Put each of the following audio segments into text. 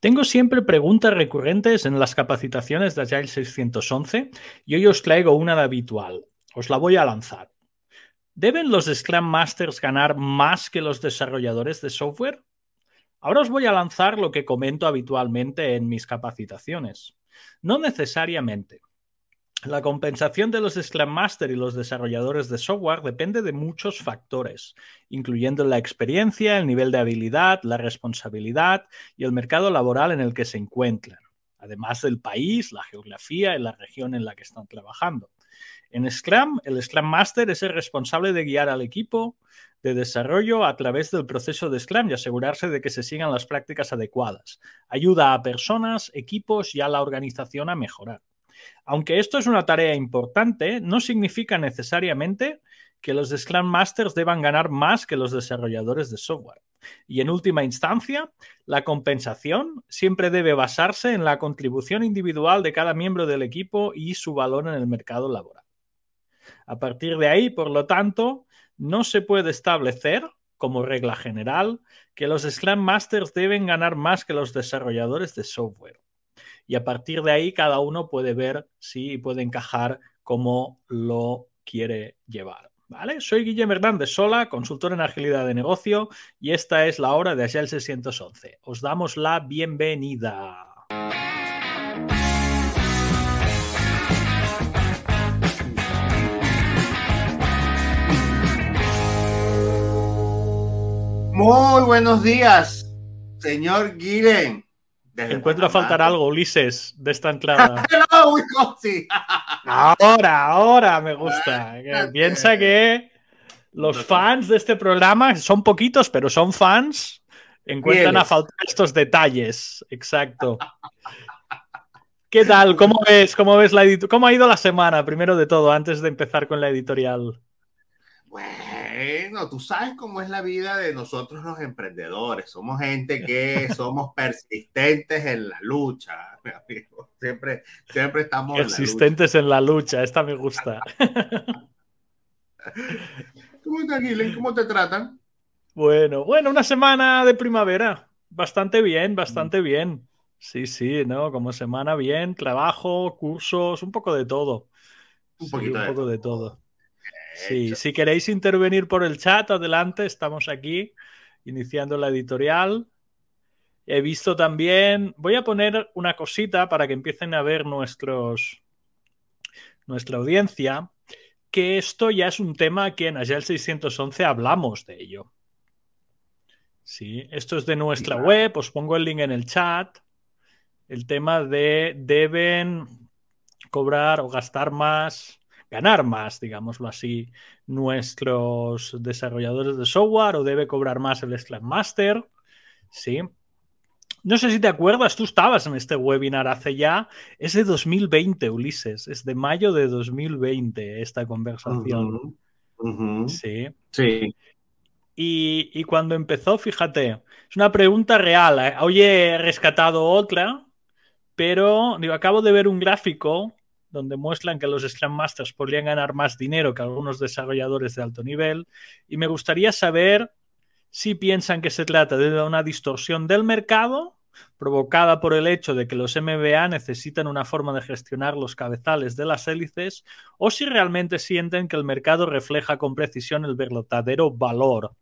Tengo siempre preguntas recurrentes en las capacitaciones de Agile 611 y hoy os traigo una de habitual. Os la voy a lanzar. ¿Deben los Scrum Masters ganar más que los desarrolladores de software? Ahora os voy a lanzar lo que comento habitualmente en mis capacitaciones. No necesariamente. La compensación de los Scrum Master y los desarrolladores de software depende de muchos factores, incluyendo la experiencia, el nivel de habilidad, la responsabilidad y el mercado laboral en el que se encuentran, además del país, la geografía y la región en la que están trabajando. En Scrum, el Scrum Master es el responsable de guiar al equipo de desarrollo a través del proceso de Scrum y asegurarse de que se sigan las prácticas adecuadas. Ayuda a personas, equipos y a la organización a mejorar. Aunque esto es una tarea importante, no significa necesariamente que los Scrum Masters deban ganar más que los desarrolladores de software. Y en última instancia, la compensación siempre debe basarse en la contribución individual de cada miembro del equipo y su valor en el mercado laboral. A partir de ahí, por lo tanto, no se puede establecer como regla general que los Scrum Masters deben ganar más que los desarrolladores de software y a partir de ahí cada uno puede ver si puede encajar como lo quiere llevar. ¿Vale? Soy Guillermo Hernández Sola, consultor en agilidad de negocio y esta es la hora de Agile 611. Os damos la bienvenida. Muy buenos días, señor Guillen. Encuentro a faltar algo, Ulises, de esta entrada. ahora, ahora me gusta. piensa que los fans de este programa son poquitos, pero son fans. Encuentran a faltar estos detalles. Exacto. ¿Qué tal? ¿Cómo ves, cómo ves la ¿Cómo ha ido la semana, primero de todo, antes de empezar con la editorial? Bueno, tú sabes cómo es la vida de nosotros los emprendedores. Somos gente que somos persistentes en la lucha, mi amigo. Siempre, siempre estamos persistentes en la lucha. Esta me gusta. ¿Cómo estás, Gilen? ¿Cómo te tratan? Bueno, bueno, una semana de primavera. Bastante bien, bastante bien. Sí, sí, ¿no? Como semana bien, trabajo, cursos, un poco de todo. Un, poquito un poco de todo. Sí, si queréis intervenir por el chat, adelante, estamos aquí iniciando la editorial. He visto también, voy a poner una cosita para que empiecen a ver nuestros, nuestra audiencia, que esto ya es un tema que en Agile 611 hablamos de ello. Sí, esto es de nuestra web, os pongo el link en el chat. El tema de deben cobrar o gastar más ganar más, digámoslo así, nuestros desarrolladores de software o debe cobrar más el Scrum Master. Sí. No sé si te acuerdas, tú estabas en este webinar hace ya, es de 2020, Ulises, es de mayo de 2020 esta conversación. Sí. Sí. Y, y, cuando empezó, fíjate, es una pregunta real. ¿eh? Hoy he rescatado otra, pero digo, acabo de ver un gráfico donde muestran que los Scrum Masters podrían ganar más dinero que algunos desarrolladores de alto nivel. Y me gustaría saber si piensan que se trata de una distorsión del mercado provocada por el hecho de que los MBA necesitan una forma de gestionar los cabezales de las hélices o si realmente sienten que el mercado refleja con precisión el verdadero valor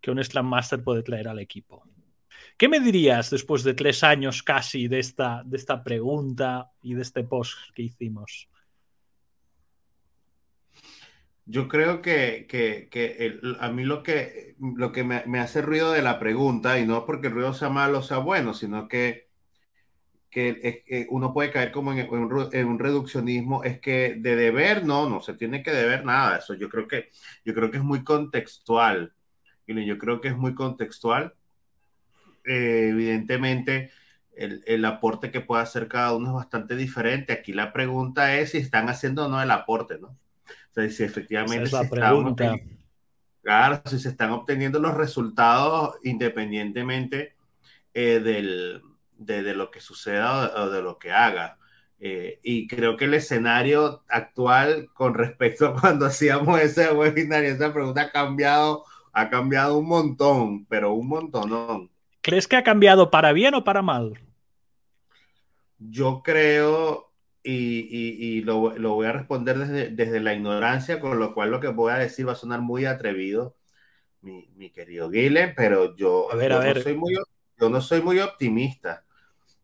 que un Scrum Master puede traer al equipo. ¿Qué me dirías después de tres años casi de esta, de esta pregunta y de este post que hicimos? Yo creo que, a mí lo que, lo que me, hace ruido de la pregunta, y no porque el ruido sea malo o sea bueno, sino que, que, uno puede caer como en, un, reduccionismo, es que de deber no, no se tiene que deber nada. Eso yo creo que, yo creo que es muy contextual. Yo creo que es muy contextual eh, evidentemente el, aporte que puede hacer cada uno es bastante diferente. Aquí la pregunta es si están haciendo o no el aporte, ¿no? O sea, si efectivamente se están claro, si se están obteniendo los resultados independientemente eh, del, de, lo que suceda o de, lo que haga. Eh, y creo que el escenario actual con respecto a cuando hacíamos ese webinar esa pregunta ha cambiado, ha cambiado un montón, pero un montón. ¿Crees que ha cambiado para bien o para mal? Yo creo, y, lo, voy a responder desde, la ignorancia, con lo cual lo que voy a decir va a sonar muy atrevido, mi, querido Guile, pero yo, No soy muy, yo no soy muy optimista.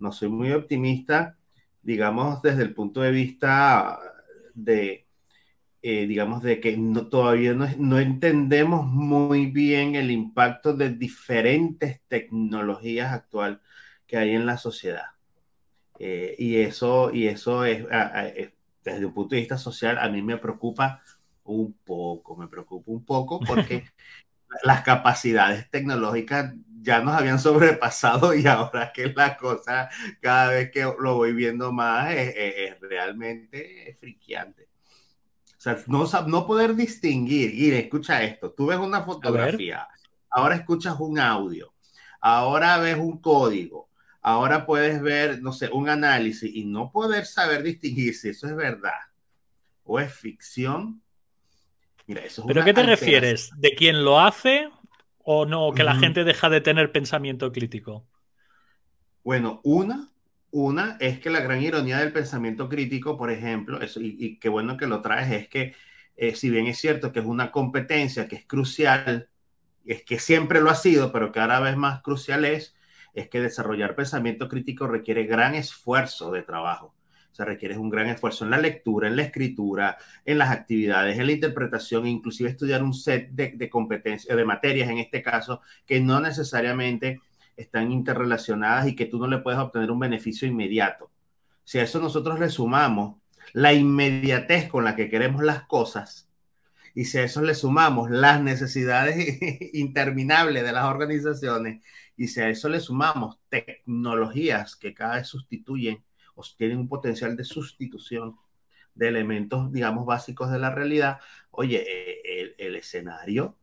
No soy muy optimista, digamos, desde el punto de vista de, eh, digamos, de que no, todavía no, entendemos muy bien el impacto de diferentes tecnologías actual que hay en la sociedad. Eh, y eso, y eso es, desde un punto de vista social, a mí me preocupa un poco, me preocupa un poco porque las capacidades tecnológicas ya nos habían sobrepasado y ahora que la cosa, cada vez que lo voy viendo más, es, realmente friqueante sea, no, no poder distinguir, y escucha esto, tú ves una fotografía, ahora escuchas un audio, ahora ves un código, ahora puedes ver, no sé, un análisis y no poder saber distinguir si eso es verdad o es ficción. Mira, eso es ¿Pero qué te refieres? ¿De quién lo hace o no? ¿Que la gente deja de tener pensamiento crítico? Bueno, una, una es que la gran ironía del pensamiento crítico, por ejemplo, eso, y, qué bueno que lo traes, es que eh, si bien es cierto que es una competencia que es crucial, es que siempre lo ha sido, pero que cada vez más crucial es, es que desarrollar pensamiento crítico requiere gran esfuerzo de trabajo. O sea, requiere un gran esfuerzo en la lectura, en la escritura, en las actividades, en la interpretación, inclusive estudiar un set de competencias, de materias en este caso, que no necesariamente están interrelacionadas y que tú no le puedes obtener un beneficio inmediato. Si a eso nosotros le sumamos la inmediatez con la que queremos las cosas, y si a eso le sumamos las necesidades interminables de las organizaciones, y si a eso le sumamos tecnologías que cada vez sustituyen o tienen un potencial de sustitución de elementos, digamos, básicos de la realidad, oye, e, el, el escenario,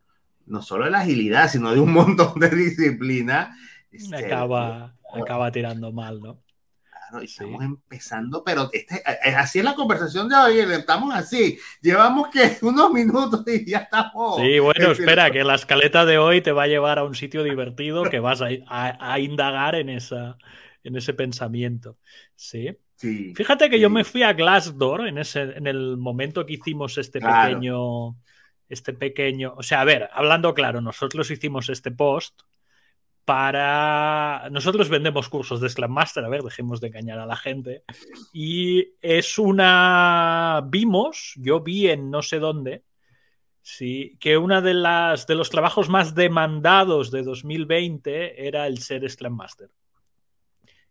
no solo de la agilidad, sino de un montón de disciplinas, este, acaba, acaba tirando mal, ¿no? Claro, estamos empezando, pero este, eh, eh, así es la conversación de hoy, estamos así, llevamos que unos minutos y ya estamos. Sí, bueno, espera, que la escaleta de hoy te va a llevar a un sitio divertido que vas a, indagar en, esa, en ese pensamiento. Sí. sí Fíjate que yo me fui a Glassdoor en, ese, en el momento que hicimos este pequeño, este pequeño, o sea, a ver, hablando claro, nosotros hicimos este post para... Nosotros vendemos cursos de Scrum Master, a ver, dejemos de engañar a la gente. Y es una... Vimos, yo vi en no sé dónde, sí, que una de las de los trabajos más demandados de 2020 era el ser Scrum Master.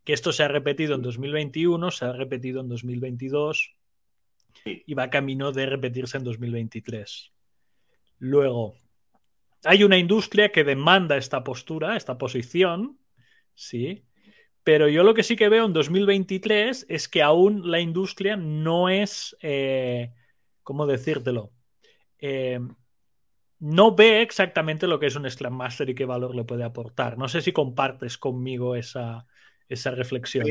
Que esto se ha repetido en 2021, se ha repetido en 2022 y va camino de repetirse en 2023. Luego, hay una industria que demanda esta postura, esta posición, sí, pero yo lo que sí que veo en 2023 es que aún la industria no es, eh, ¿cómo decírtelo? Eh, no ve exactamente lo que es un Scrum Master y qué valor le puede aportar. No sé si compartes conmigo esa, esa reflexión.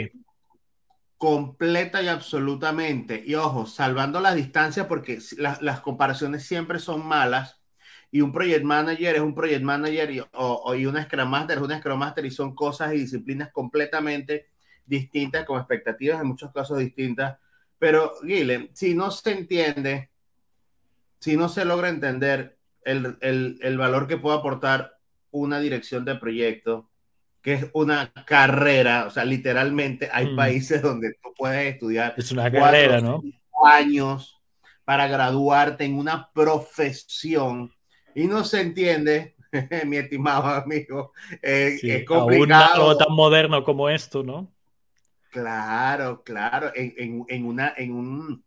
completa y absolutamente. Y ojo, salvando la distancia, porque las comparaciones siempre son malas, y un project manager es un project manager y, o, y una Scrum Master es una Scrum Master y son cosas y disciplinas completamente distintas, con expectativas en muchos casos distintas. Pero, Guilhem, si no se entiende, si no se logra entender el, el, el valor que puede aportar una dirección de proyecto, que es una carrera, o sea, literalmente hay mm. países donde tú puedes estudiar. Es una carrera, ¿no? Años para graduarte en una profesión y no se entiende, mi estimado amigo, eh, es complicado. algo tan moderno como esto, ¿no? Claro, claro, en, en, una, en un,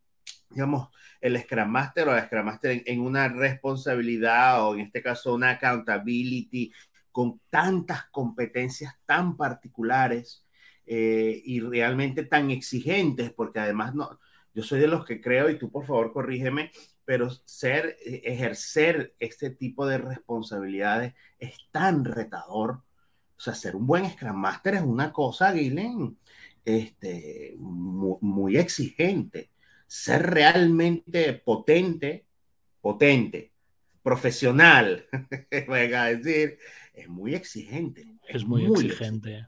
digamos, el Scrum Master o el Scrum Master en, una responsabilidad o en este caso una accountability con tantas competencias tan particulares eh, y realmente tan exigentes, porque además no, yo soy de los que creo, y tú por favor corrígeme, pero ser, eh, ejercer este tipo de responsabilidades es tan retador. O sea, ser un buen Scrum Master es una cosa, Guilén, este, muy, exigente. Ser realmente potente, potente, profesional, venga a decir, es muy exigente. Es, muy, exigente.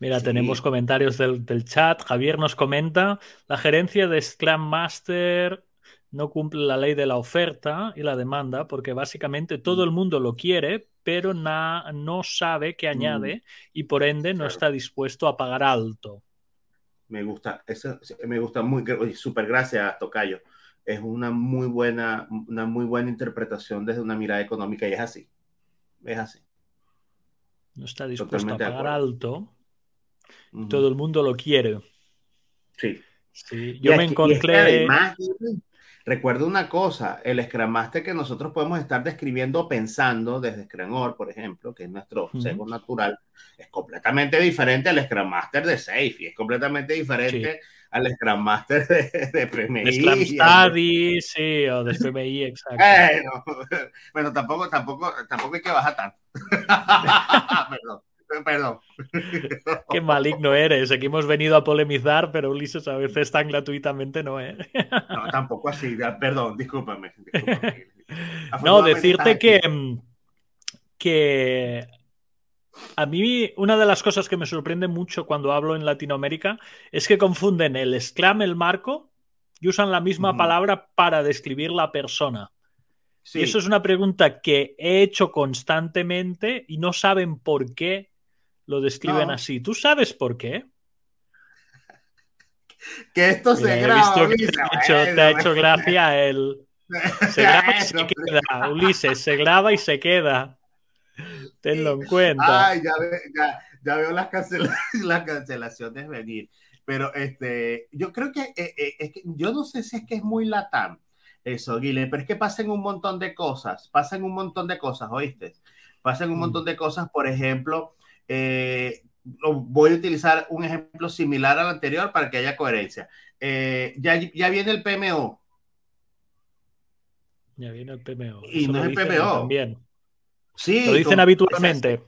Mira, tenemos comentarios del, del, chat. Javier nos comenta, la gerencia de Scrum Master no cumple la ley de la oferta y la demanda porque básicamente todo el mundo lo quiere, pero no sabe qué añade mm. y por ende no está dispuesto a pagar alto. Me gusta, eso me gusta muy, súper gracias, Tocayo. Es una muy buena, una muy buena interpretación desde una mirada económica y es así. Es así. No está dispuesto a pagar alto. Todo el mundo lo quiere. Sí. sí. Yo me encontré. Recuerda una cosa, el Scrum Master que nosotros podemos estar describiendo pensando desde Scrum por ejemplo, que es nuestro uh natural, es completamente diferente al Scrum Master de Safe y es completamente diferente al Scrum Master de, de PMI. De Scrum Study, sí, o de PMI, exacto. bueno, tampoco, tampoco, tampoco hay que bajar tanto. Perdón. Perdón. Qué maligno eres. Aquí hemos venido a polemizar, pero Ulises a veces tan gratuitamente no es. ¿eh? No, tampoco así. Perdón, discúlpame. No, decirte que, que a mí una de las cosas que me sorprende mucho cuando hablo en Latinoamérica es que confunden el Scrum, el marco, y usan la misma palabra para describir la persona. Y eso es una pregunta que he hecho constantemente y no saben por qué lo describen así. ¿Tú sabes por qué? Que esto se graba. te, ha hecho, gracia el. Se graba y se queda. Ulises, se graba y se queda. Tenlo en cuenta. Ay, ya, veo las, las, cancelaciones venir. Pero este, yo creo que, eh, eh, es que yo no sé si es que es muy latán eso, Guile, pero es que pasan un montón de cosas, pasan un montón de cosas, ¿oíste? Pasan un mm. montón de cosas, por ejemplo, eh, voy a utilizar un ejemplo similar al anterior para que haya coherencia. Eh, ya, ya viene el PMO. Ya viene el PMO. Y no es el PMO. También. Sí, lo dicen habitualmente.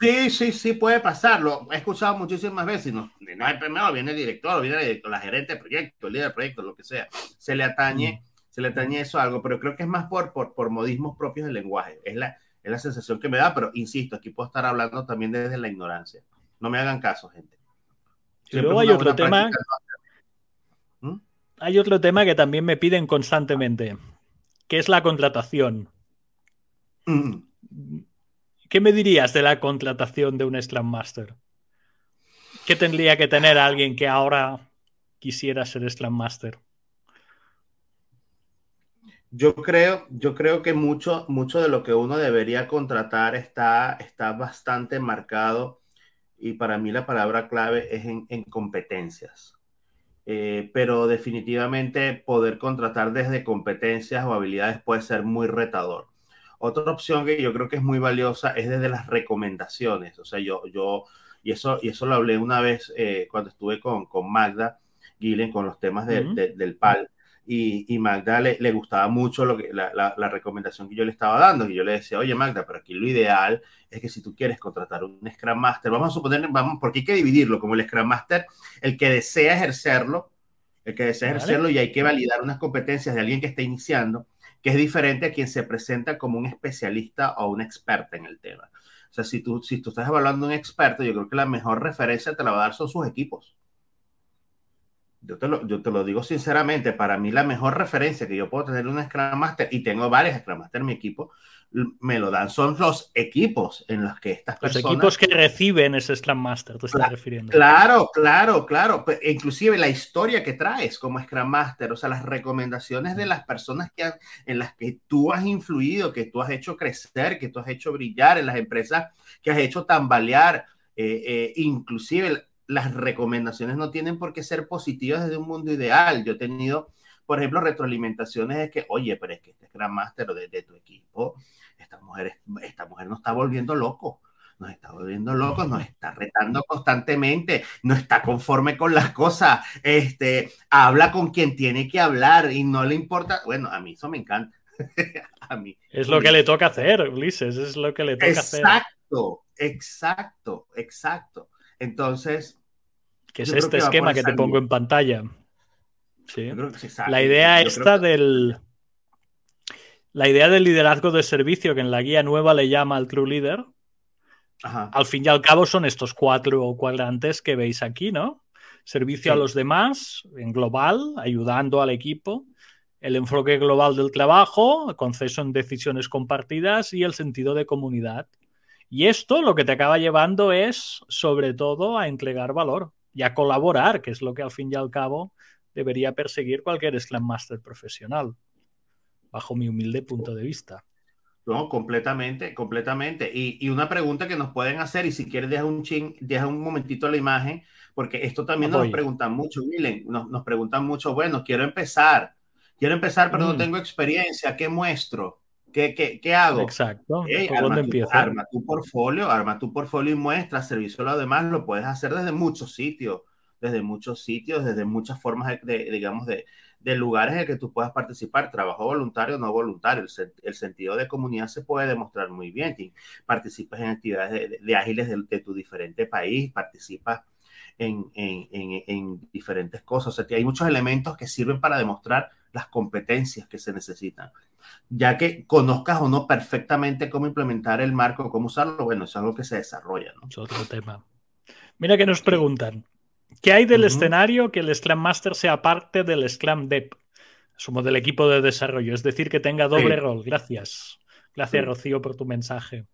Sí, sí, sí, puede pasarlo. He escuchado muchísimas veces. No, no es el PMO, viene el director, viene el director, la gerente de proyecto, el líder de proyecto, lo que sea. Se le atañe, mm. se le atañe eso a algo, pero creo que es más por, por, por modismos propios del lenguaje. Es la, es la sensación que me da, pero insisto, aquí puedo estar hablando también desde la ignorancia. No me hagan caso, gente. y luego hay otro tema. ¿Mm? Hay otro tema que también me piden constantemente, que es la contratación. Mm. ¿Qué me dirías de la contratación de un Scrum Master? ¿Qué tendría que tener alguien que ahora quisiera ser Scrum Master? Yo creo, yo creo que mucho, mucho de lo que uno debería contratar está, está bastante marcado y para mí la palabra clave es en, competencias. Eh, pero definitivamente poder contratar desde competencias o habilidades puede ser muy retador. Otra opción que yo creo que es muy valiosa es desde las recomendaciones. O sea, yo, yo y eso, y eso lo hablé una vez eh, cuando estuve con, con Magda Guilen con los temas del PAL y, Magda le, gustaba mucho lo que, la, recomendación que yo le estaba dando, y yo le decía, oye Magda, pero aquí lo ideal es que si tú quieres contratar un Scrum Master, vamos a suponer, vamos, porque hay que dividirlo, como el Scrum Master, el que desea ejercerlo, el que desea ejercerlo y hay que validar unas competencias de alguien que está iniciando, que es diferente a quien se presenta como un especialista o una experta en el tema. O sea, si tú, si tú estás evaluando un experto, yo creo que la mejor referencia te la va a dar son sus equipos yo te, lo, yo te lo digo sinceramente, para mí la mejor referencia que yo puedo tener un Scrum Master, y tengo varios Scrum Master en mi equipo, me lo dan son los equipos en los que estas personas... Los equipos que reciben ese Scrum Master, te estás refiriendo. Claro, claro, claro. Inclusive la historia que traes como Scrum Master, o sea, las recomendaciones de las personas que en las que tú has influido, que tú has hecho crecer, que tú has hecho brillar, en las empresas que has hecho tambalear, eh, eh, inclusive las recomendaciones no tienen por qué ser positivas desde un mundo ideal. Yo he tenido, por ejemplo, retroalimentaciones de que, oye, pero es que este Gran Master de, de, tu equipo, esta mujer, esta mujer nos está volviendo loco. Nos está volviendo locos, nos está retando constantemente, no está conforme con las cosas, este, habla con quien tiene que hablar y no le importa. Bueno, a mí eso me encanta. a mí. Es lo que le toca hacer, Ulises, es lo que le toca hacer. Exacto, exacto, exacto. Entonces. Que es este esquema que te pongo en pantalla. Sí. La idea esta del. La idea del liderazgo de servicio, que en la guía nueva le llama al True Leader, al fin y al cabo son estos cuatro cuadrantes que veis aquí, ¿no? Servicio a los demás, en global, ayudando al equipo, el enfoque global del trabajo, conceso en decisiones compartidas y el sentido de comunidad. Y esto lo que te acaba llevando es, sobre todo, a entregar valor y a colaborar, que es lo que al fin y al cabo debería perseguir cualquier Scrum Master profesional, bajo mi humilde punto de vista. No, completamente, completamente. Y, una pregunta que nos pueden hacer, y si quieres deja un ching, deja un momentito la imagen, porque esto también nos preguntan mucho, Milen, nos, nos, preguntan mucho, bueno, quiero empezar, quiero empezar, pero no mm. tengo experiencia, ¿qué muestro? ¿Qué, qué, qué hago? Exacto. arma, tu, arma, tu, portfolio, arma tu portfolio y muestra, servicio a lo demás, lo puedes hacer desde muchos sitios, desde muchos sitios, desde muchas formas de digamos, de, de lugares en que tú puedas participar, trabajo voluntario o no voluntario. El, sentido de comunidad se puede demostrar muy bien. Participas en actividades de, ágiles de, tu diferente país, participas en, diferentes cosas. O sea, hay muchos elementos que sirven para demostrar las competencias que se necesitan. Ya que conozcas o no perfectamente cómo implementar el marco, cómo usarlo, bueno, es algo que se desarrolla. ¿no? Es otro tema. Mira que nos preguntan, ¿Qué hay del escenario que el Scrum Master sea parte del Scrum Dev? Somos del equipo de desarrollo, es decir, que tenga doble rol. Gracias. Gracias, Rocío, por tu mensaje.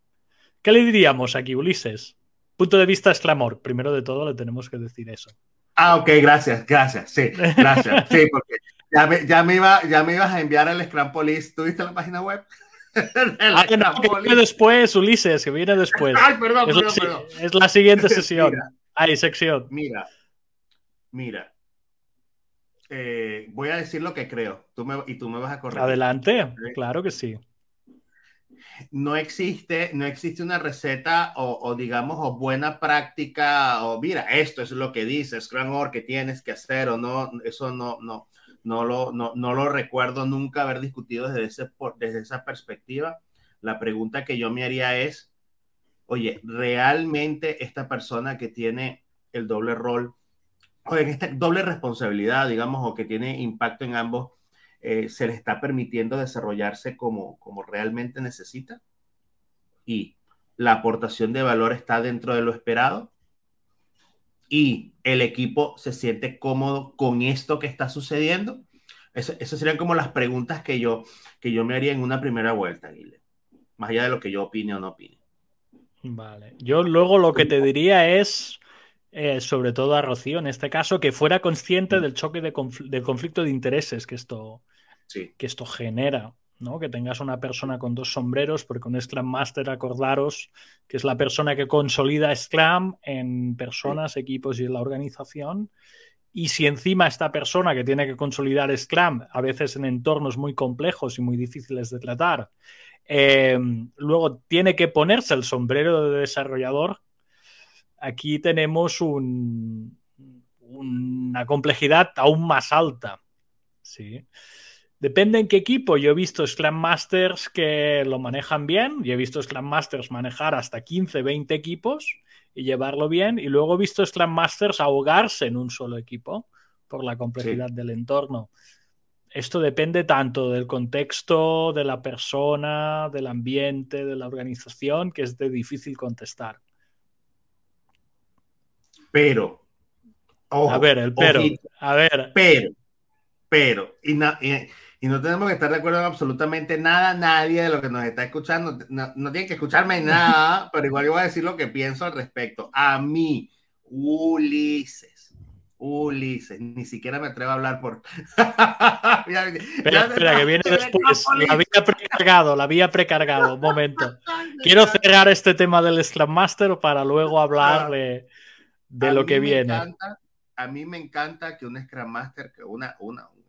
¿Qué le diríamos aquí, Ulises? Punto de vista exclamor. Primero de todo, le tenemos que decir eso. Ah, ok, gracias, gracias. Sí, gracias. Sí, porque ya me, ya me, iba, ya me ibas a enviar el Scrum Police. ¿Tuviste la página web? ah, no, que viene después, Ulises, que viene después. Ay, perdón, es, perdón, la, perdón. es la siguiente sesión. Hay sección. Mira, Mira, eh, voy a decir lo que creo tú me, y tú me vas a corregir. Adelante, claro que sí. No existe, no existe una receta o, digamos o buena práctica o mira, esto es lo que dice Scrum que tienes que hacer o no, eso no, no, no lo, no, no lo recuerdo nunca haber discutido desde, ese, desde esa perspectiva. La pregunta que yo me haría es, oye, ¿realmente esta persona que tiene el doble rol o en esta doble responsabilidad, digamos, o que tiene impacto en ambos, eh, se le está permitiendo desarrollarse como, como realmente necesita y la aportación de valor está dentro de lo esperado y el equipo se siente cómodo con esto que está sucediendo. esas serían como las preguntas que yo, que yo me haría en una primera vuelta, Aguile. Más allá de lo que yo opine o no opine. Vale. Yo luego lo que te diría es eh, sobre todo a Rocío en este caso, que fuera consciente mm. del choque de del conflicto de intereses que esto, que esto genera. ¿No? Que tengas una persona con dos sombreros, porque un Scrum Master, acordaros que es la persona que consolida Scrum en personas, equipos y en la organización. Y si encima esta persona que tiene que consolidar Scrum, a veces en entornos muy complejos y muy difíciles de tratar, eh, luego tiene que ponerse el sombrero de desarrollador, aquí tenemos una complejidad aún más alta. ¿sí? Depende en qué equipo. Yo he visto Scrum Masters que lo manejan bien y he visto Scrum Masters manejar hasta 15, 20 equipos y llevarlo bien. Y luego he visto Scrum Masters ahogarse en un solo equipo por la complejidad del entorno. Esto depende tanto del contexto, de la persona, del ambiente, de la organización, que es de difícil contestar. Pero, a ver, el pero, a ver. Pero, pero, y, y, no tenemos que estar de acuerdo en absolutamente nada, nadie de lo que nos está escuchando, no, no tienen que escucharme nada, pero igual yo voy a decir lo que pienso al respecto. A mí, Ulises, Ulises, ni siquiera me atrevo a hablar por. espera, espera, que viene después. La había precargado, la había precargado. Un momento. Quiero cerrar este tema del Scrum Master para luego hablar de, de lo que viene. a mí me encanta que un Scrum Master, que una, una un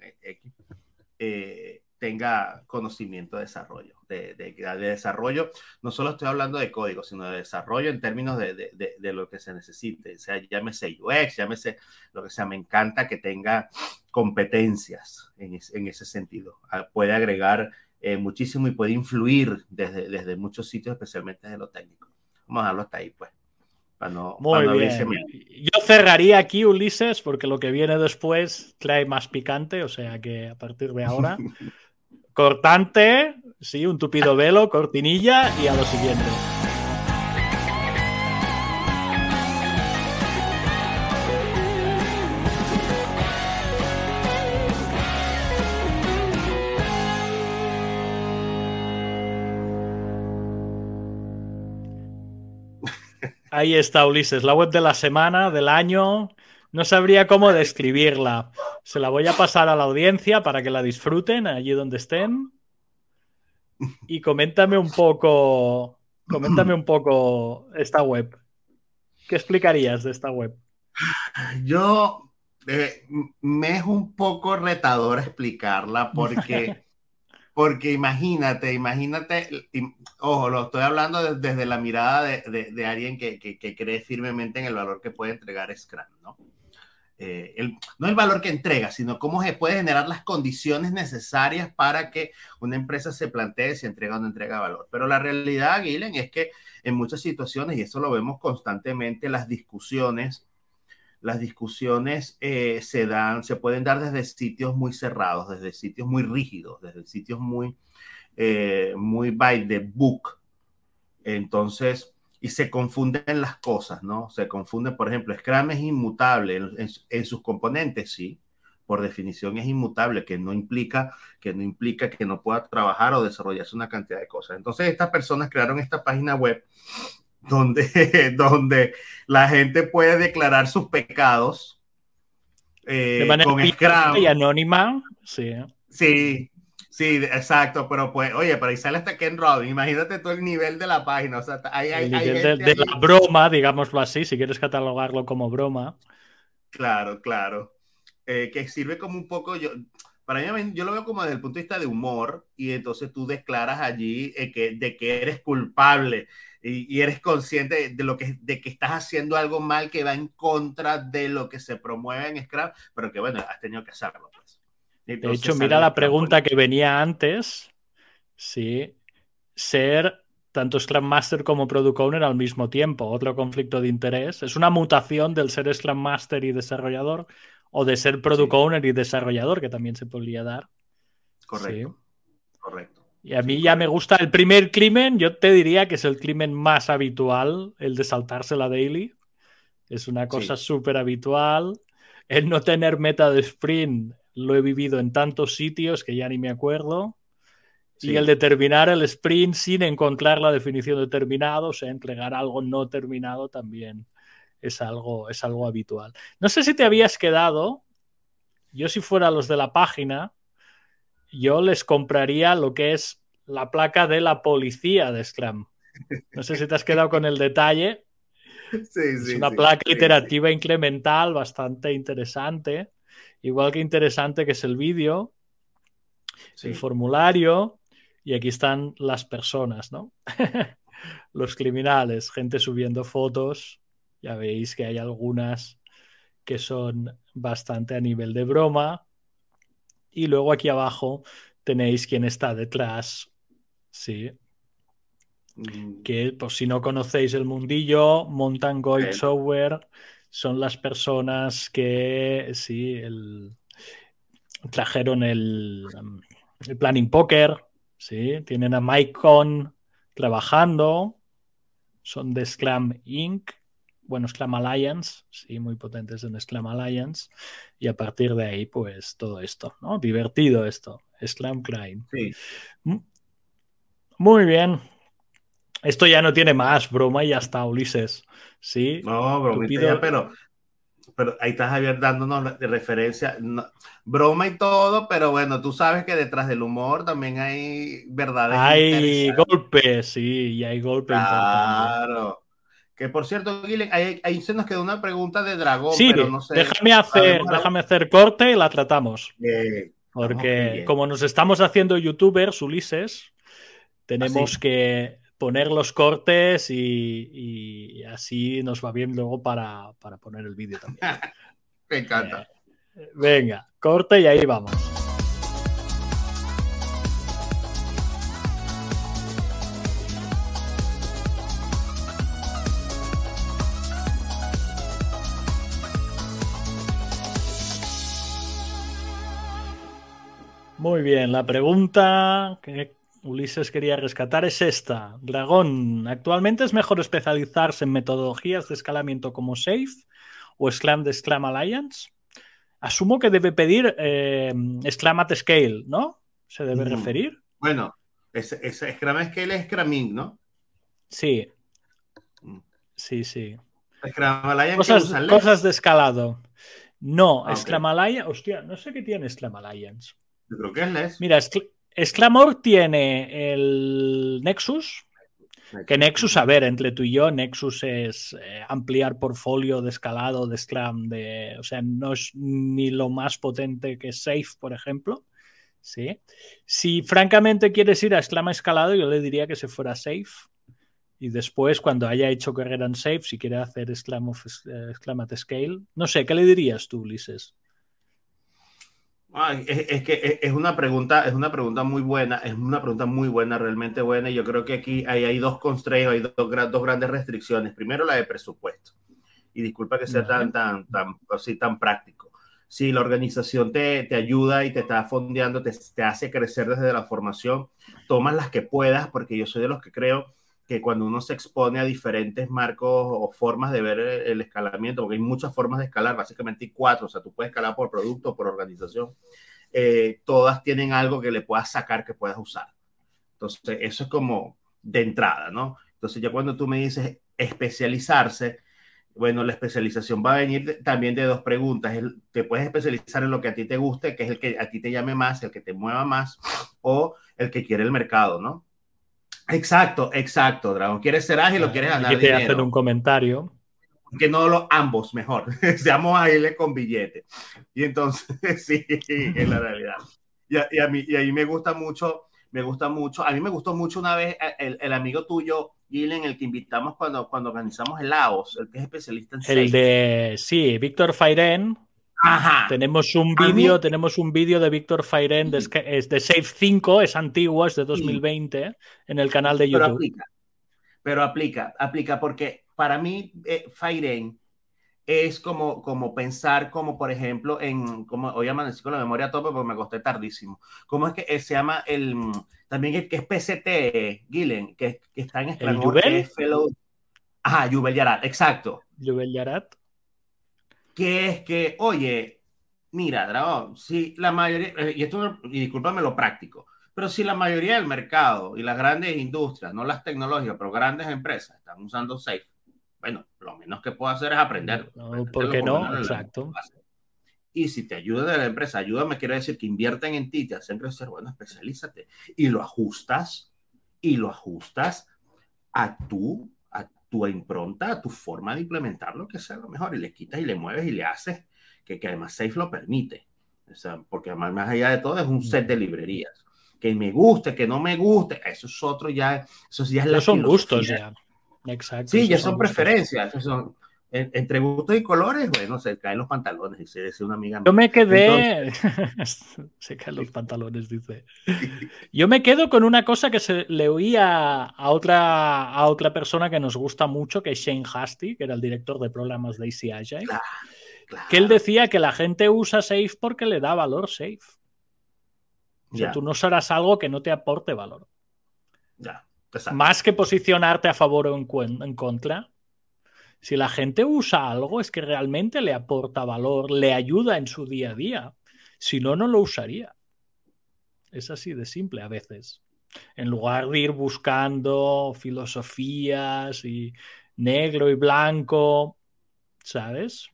eh, tenga conocimiento de desarrollo, de, de, desarrollo. No solo estoy hablando de código, sino de desarrollo en términos de, de, lo que se necesite. O sea, llámese UX, llámese lo que sea. Me encanta que tenga competencias en, en ese sentido. Ah, puede agregar eh, muchísimo y puede influir desde, desde muchos sitios, especialmente desde lo técnico. Vamos a dejarlo hasta ahí, pues. Muy bien. Yo cerraría aquí, Ulises, porque lo que viene después trae más picante, o sea que a partir de ahora, cortante, sí, un tupido velo, cortinilla y a lo siguiente. Ahí está, Ulises, la web de la semana, del año. No sabría cómo describirla. Se la voy a pasar a la audiencia para que la disfruten allí donde estén. Y coméntame un poco, coméntame un poco esta web. ¿Qué explicarías de esta web? Yo eh, me es un poco retador explicarla porque Porque imagínate, imagínate, ojo, lo estoy hablando desde la mirada de, alguien que, cree firmemente en el valor que puede entregar Scrum, ¿no? Eh, no el valor que entrega, sino cómo se puede generar las condiciones necesarias para que una empresa se plantee si entrega o no entrega valor. Pero la realidad, Guilen, es que en muchas situaciones, y eso lo vemos constantemente, las discusiones las discusiones eh, se dan, se pueden dar desde sitios muy cerrados, desde sitios muy rígidos, desde sitios muy, eh, muy by the book. Entonces, y se confunden las cosas, ¿no? Se confunden, por ejemplo, Scrum es inmutable en, sus componentes, sí, por definición es inmutable, que no implica que no implica que no pueda trabajar o desarrollarse una cantidad de cosas. Entonces, estas personas crearon esta página web donde, donde la gente puede declarar sus pecados eh, con Scrum. Y anónima, sí. Sí, sí, exacto, pero pues, oye, pero ahí sale hasta Ken Robin, imagínate todo el nivel de la página, o sea, hay, hay, de, la broma, digámoslo así, si quieres catalogarlo como broma. Claro, claro. Eh, que sirve como un poco, yo, para mí yo lo veo como desde el punto de vista de humor y entonces tú declaras allí eh, que, de que eres culpable y, eres consciente de, lo que, de que estás haciendo algo mal que va en contra de lo que se promueve en Scrum, pero que bueno, has tenido que hacerlo. Pues. de hecho, mira la pregunta que venía antes. Sí, ser tanto Scrum Master como Product Owner al mismo tiempo, otro conflicto de interés. Es una mutación del ser Scrum Master y desarrollador o de ser Product Owner y desarrollador, que también se podría dar. Correcto. Correcto. Y a mí ya me gusta el primer crimen, yo te diría que es el crimen más habitual, el de saltarse la daily. Es una cosa súper habitual. El no tener meta de sprint lo he vivido en tantos sitios que ya ni me acuerdo. Y el de terminar el sprint sin encontrar la definición de terminado, o sea, entregar algo no terminado también es algo, es algo habitual. No sé si te habías quedado, yo si fuera los de la página, yo les compraría lo que es la placa de la policía de Scrum. No sé si te has quedado con el detalle. es una placa iterativa incremental bastante interesante. Igual que interesante que es el vídeo, el formulario, y aquí están las personas, ¿no? Los criminales, gente subiendo fotos. Ya veis que hay algunas que son bastante a nivel de broma, y luego aquí abajo tenéis quién está detrás. Sí. Mm. Que pues si no conocéis el mundillo, Montan Gold Software son las personas que sí, el, trajeron el, el Planning Poker. Sí, tienen a Mike Con trabajando. Son de Scrum Inc bueno, Sclam Alliance, sí, muy potentes en Sclam Alliance, y a partir de ahí, pues todo esto, ¿no? Divertido esto, Sclam Crime. Sí. Muy bien. Esto ya no tiene más broma y ya está, Ulises. Sí. No, broma, pero, pero ahí estás Javier dándonos de referencia, broma y todo, pero bueno, tú sabes que detrás del humor también hay verdades. Hay golpes, sí, y hay golpes. Claro. Que por cierto, Guilen, ahí, se nos quedó una pregunta de dragón, pero no sé. Déjame hacer, déjame hacer corte y la tratamos. Porque como nos estamos haciendo youtubers, Ulises, tenemos que poner los cortes y, así nos va bien luego para, poner el vídeo también. Me encanta. Eh, venga, corte y ahí vamos. Muy bien, la pregunta que Ulises quería rescatar es esta. Dragón, ¿actualmente es mejor especializarse en metodologías de escalamiento como SAFE o Scrum de Scrum Alliance? Asumo que debe pedir eh, at Scale, ¿no? ¿Se debe referir? Bueno, es, Scrum Scale es Scrumming, ¿no? Sí. Mm. Sí, sí. Scrum cosas, cosas de escalado. No, ah, Scrum hostia, no sé qué tiene Scrum Alliance. Yo creo que es LES. Mira, Sclamor tiene el Nexus, que Nexus, a ver, entre tú y yo, Nexus es eh, ampliar portfolio de escalado de Scrum, de, o sea, no es ni lo más potente que Safe, por ejemplo. ¿sí? Si francamente quieres ir a Scrum escalado, yo le diría que se fuera Safe. Y después, cuando haya hecho carrera en Safe, si quiere hacer Scrum, of, eh, at Scale, no sé, ¿qué le dirías tú, Ulises? Es, que es una pregunta, es una pregunta muy buena, es una pregunta muy buena, realmente buena. Y yo creo que aquí hay, hay dos constraints, hay dos, dos, grandes restricciones. Primero, la de presupuesto. Y disculpa que sea tan, tan, tan, así, tan práctico. Si la organización te, te ayuda y te está fondeando, te, te hace crecer desde la formación, tomas las que puedas, porque yo soy de los que creo que cuando uno se expone a diferentes marcos o formas de ver el, escalamiento, porque hay muchas formas de escalar, básicamente hay cuatro, o sea, tú puedes escalar por producto por organización, eh, todas tienen algo que le puedas sacar, que puedas usar. Entonces, eso es como de entrada, ¿no? Entonces, ya cuando tú me dices especializarse, bueno, la especialización va a venir también de dos preguntas. te puedes especializar en lo que a ti te guste, que es el que a ti te llame más, el que te mueva más, o el que quiere el mercado, ¿no? Exacto, exacto, Dragón. ¿Quieres ser ágil o quieres ganar dinero? hacer un comentario. Que no lo ambos, mejor. Seamos ágiles con billete. Y entonces, sí, es la realidad. Y a, mí, y a mí me gusta mucho, me gusta mucho. A mí me gustó mucho una vez el, el amigo tuyo, Gilen, el que invitamos cuando, cuando organizamos el Laos, el que es especialista en El de, sí, Víctor Fairen tenemos un vídeo, tenemos un vídeo de Víctor Fairen de, es de Save 5, es antiguo, es de 2020, en el canal de YouTube. Pero aplica, pero aplica, aplica porque para mí eh, Fairen es como, como pensar como, por ejemplo, en, como hoy amanecí con la memoria a tope porque me acosté tardísimo. ¿Cómo es que eh, se llama el, también el que es PCT, Gillen, que, está en Fellow... Ajá, Jubel Yarat, exacto. Jubel Yarat que es que, oye, mira, Dragón, si la mayoría, eh, y esto, y discúlpame lo práctico, pero si la mayoría del mercado y las grandes industrias, no las tecnológicas, pero grandes empresas están usando Safe, bueno, lo menos que puedo hacer es aprender. No, ¿Por qué no? Exacto. Y si te ayuda de la empresa, ayúdame, quiere decir que invierten en ti, te hacen crecer, bueno, especialízate y lo ajustas y lo ajustas a tu tu impronta, tu forma de implementarlo, que sea lo mejor, y le quitas y le mueves y le haces, que, que además Safe lo permite. O sea, porque además, más allá de todo, es un set de librerías. Que me guste, que no me guste, eso es otro ya, eso ya es la son gustos ya. Exacto. Sí, ya son, preferencias. Son, entre gustos y colores, bueno, se caen los pantalones, dice, dice una amiga. Yo me quedé, se caen los pantalones, dice. Yo me quedo con una cosa que se le oía a otra, a otra persona que nos gusta mucho, que es Shane Hasty, que era el director de programas de AC Agile, que él decía que la gente usa Safe porque le da valor Safe. O sea, tú no serás algo que no te aporte valor. Ya. Más que posicionarte a favor o en contra, si la gente usa algo es que realmente le aporta valor, le ayuda en su día a día. Si no, no lo usaría. Es así de simple a veces. En lugar de ir buscando filosofías y negro y blanco, ¿sabes?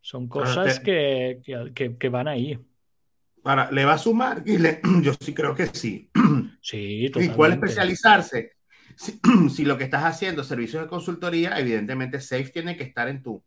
Son cosas que, que, van ahí. Para, ¿Le va a sumar? Yo sí creo que sí. Sí, totalmente. ¿Y cuál especializarse? si, lo que estás haciendo servicios de consultoría, evidentemente Safe tiene que estar en tu,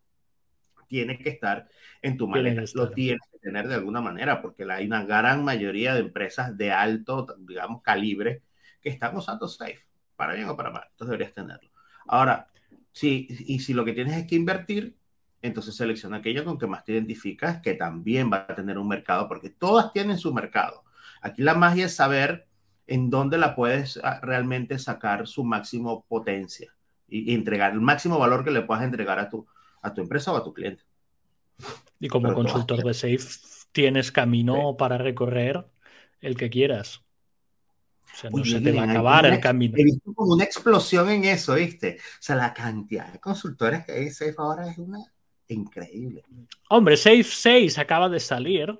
tiene que estar en tu maleta. Lo tienes que tener de alguna manera, porque hay una gran mayoría de empresas de alto, digamos, calibre que están usando Safe, para bien o para mal. Entonces deberías tenerlo. Ahora, si, y si lo que tienes es que invertir, entonces selecciona aquello con que más te identificas, que también va a tener un mercado, porque todas tienen su mercado. Aquí la magia es saber en dónde la puedes ah, realmente sacar su máximo potencia y, entregar el máximo valor que le puedas entregar a tu, a tu empresa o a tu cliente. Y como consultor de Safe, tienes camino para recorrer el que quieras. O sea, no se te va a acabar el camino. He visto como una explosión en eso, ¿viste? O sea, la cantidad de consultores que hay Safe ahora es una increíble. Hombre, Safe 6 acaba de salir.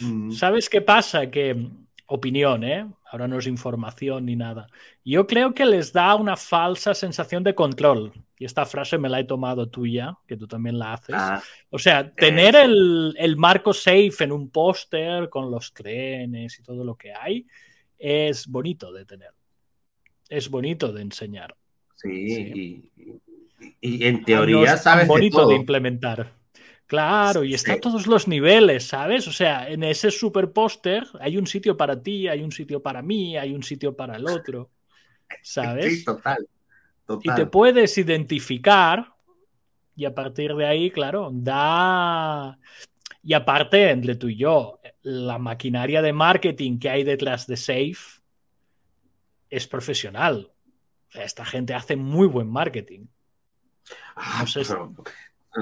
Mm. ¿Sabes qué pasa? Que opinión, ¿eh? Ahora no es información ni nada. Yo creo que les da una falsa sensación de control. Y esta frase me la he tomado tuya, que tú también la haces. Ah, o sea, tener el, el marco safe en un póster con los trenes y todo lo que hay es bonito de tener. Es bonito de enseñar. sí, Sí. Y, en No teoría es tan sabes de bonito de, todo. implementar. Claro, y está a todos los niveles, ¿sabes? O sea, en ese super póster hay un sitio para ti, hay un sitio para mí, hay un sitio para el otro, ¿sabes? Sí, total. y te puedes identificar y a partir de ahí, claro, da... Y aparte, entre tú y yo, la maquinaria de marketing que hay detrás de Safe es profesional. O sea, esta gente hace muy buen marketing. Ah, No sé si-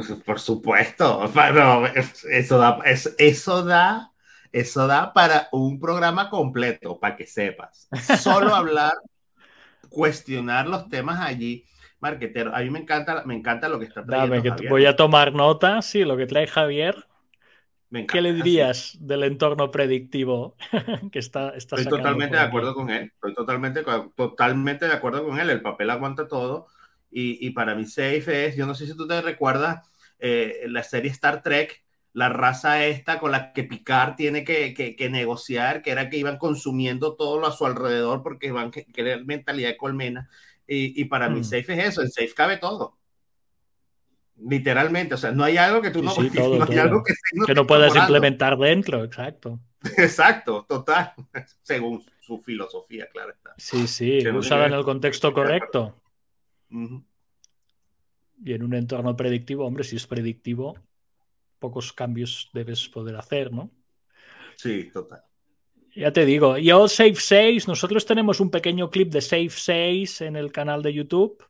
por supuesto. Pero eso da, es- eso da, eso da para un programa completo, para que sepas. Solo hablar, cuestionar los temas allí, marquetero. A mí me encanta, me encanta lo que está trayendo Dame, que Javier. voy a tomar nota, sí, lo que trae Javier. Me ¿Qué le encanta, dirías del entorno predictivo que está, está Estoy totalmente de acuerdo con él. Estoy totalmente, totalmente de acuerdo con él. El papel aguanta todo. Y, y para mí, Safe es, yo no sé si tú te recuerdas eh, la serie Star Trek, la raza esta con la que Picard tiene que, que, que negociar, que era que iban consumiendo todo lo a su alrededor porque van que crear mentalidad de colmena. Y, y para mí, Hmm. Safe es eso. En Safe cabe todo. Literalmente, o sea, no hay algo que tú Sí, no, sí, todo, no hay todo. algo que, no Que no puedas implementar dentro, exacto. Exacto, total. Según su filosofía, claro está. Sí, sí, usada en el contexto correcto. Y en un entorno predictivo, hombre, si es predictivo, pocos cambios debes poder hacer, ¿no? Sí, total. Ya te digo, yo Safe 6, nosotros tenemos un pequeño clip de Safe 6 en el canal de YouTube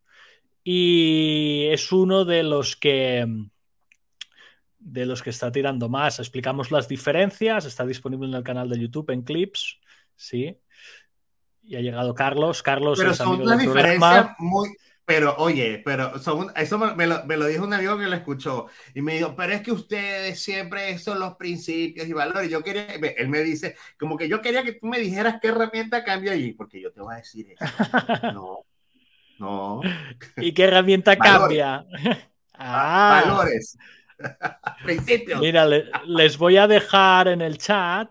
y es uno de los que de los que está tirando más. Explicamos las diferencias, está disponible en el canal de YouTube en clips, sí. Y ha llegado Carlos, Carlos Pero es son amigo del programa. muy. Pero oye, pero son, eso me, lo, me lo dijo un amigo que lo escuchó y me dijo, pero es que ustedes siempre son los principios y valores. Yo quería, él me dice, como que yo quería que tú me dijeras qué herramienta cambia allí, porque yo te voy a decir eso. No, no. ¿Y qué herramienta cambia? Ah, Valores, principios. Mira, le- les voy a dejar en el chat.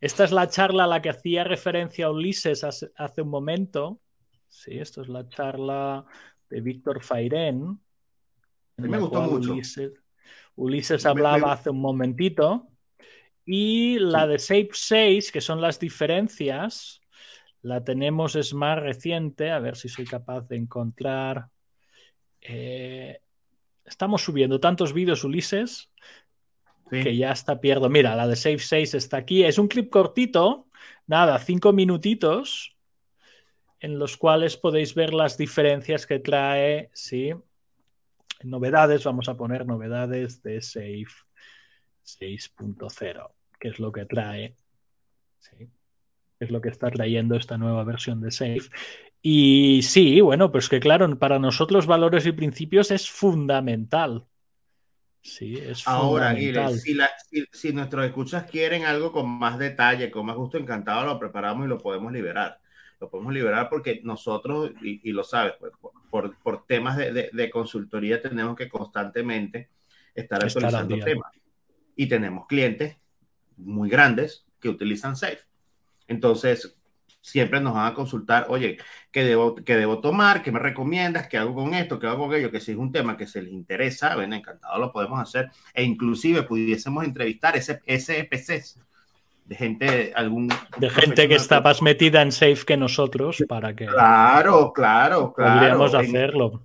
Esta es la charla a la que hacía referencia Ulises hace, hace un momento. Sí, esto es la charla de Víctor Fairén. Me gustó mucho. Ulises, Ulises Me- hablaba me- hace un momentito. Y la de Shape 6, que son las diferencias, la tenemos, es más reciente. A ver si soy capaz de encontrar. Eh, estamos subiendo tantos vídeos, Ulises, Sí. que ya hasta pierdo. Mira, la de Save 6 está aquí. Es un clip cortito, nada, cinco minutitos, en los cuales podéis ver las diferencias que trae, sí. Novedades, vamos a poner novedades de Save 6.0, que es lo que trae, sí, es lo que está trayendo esta nueva versión de Save. Y sí, bueno, pues que claro, para nosotros valores y principios es fundamental. Sí, es Ahora, fundamental. Aguirre, si, la- si- si nuestros escuchas quieren algo con más detalle, con más gusto, encantado, lo preparamos y lo podemos liberar. Lo podemos liberar porque nosotros, y, y lo sabes, pues, por, por temas de, de- de consultoría tenemos que constantemente estar Estar al actualizando día. temas. Y tenemos clientes muy grandes que utilizan Safe. Entonces, siempre nos van a consultar, oye, ¿qué debo, qué debo tomar? ¿Qué me recomiendas? ¿Qué hago con esto? ¿Qué hago con aquello? Que si es un tema que se les interesa, ven, encantado lo podemos hacer. E inclusive pudiésemos entrevistar ese, SPCs de gente, algún... de gente que está más metida en safe que nosotros para que Claro, claro, claro. podríamos En- hacerlo.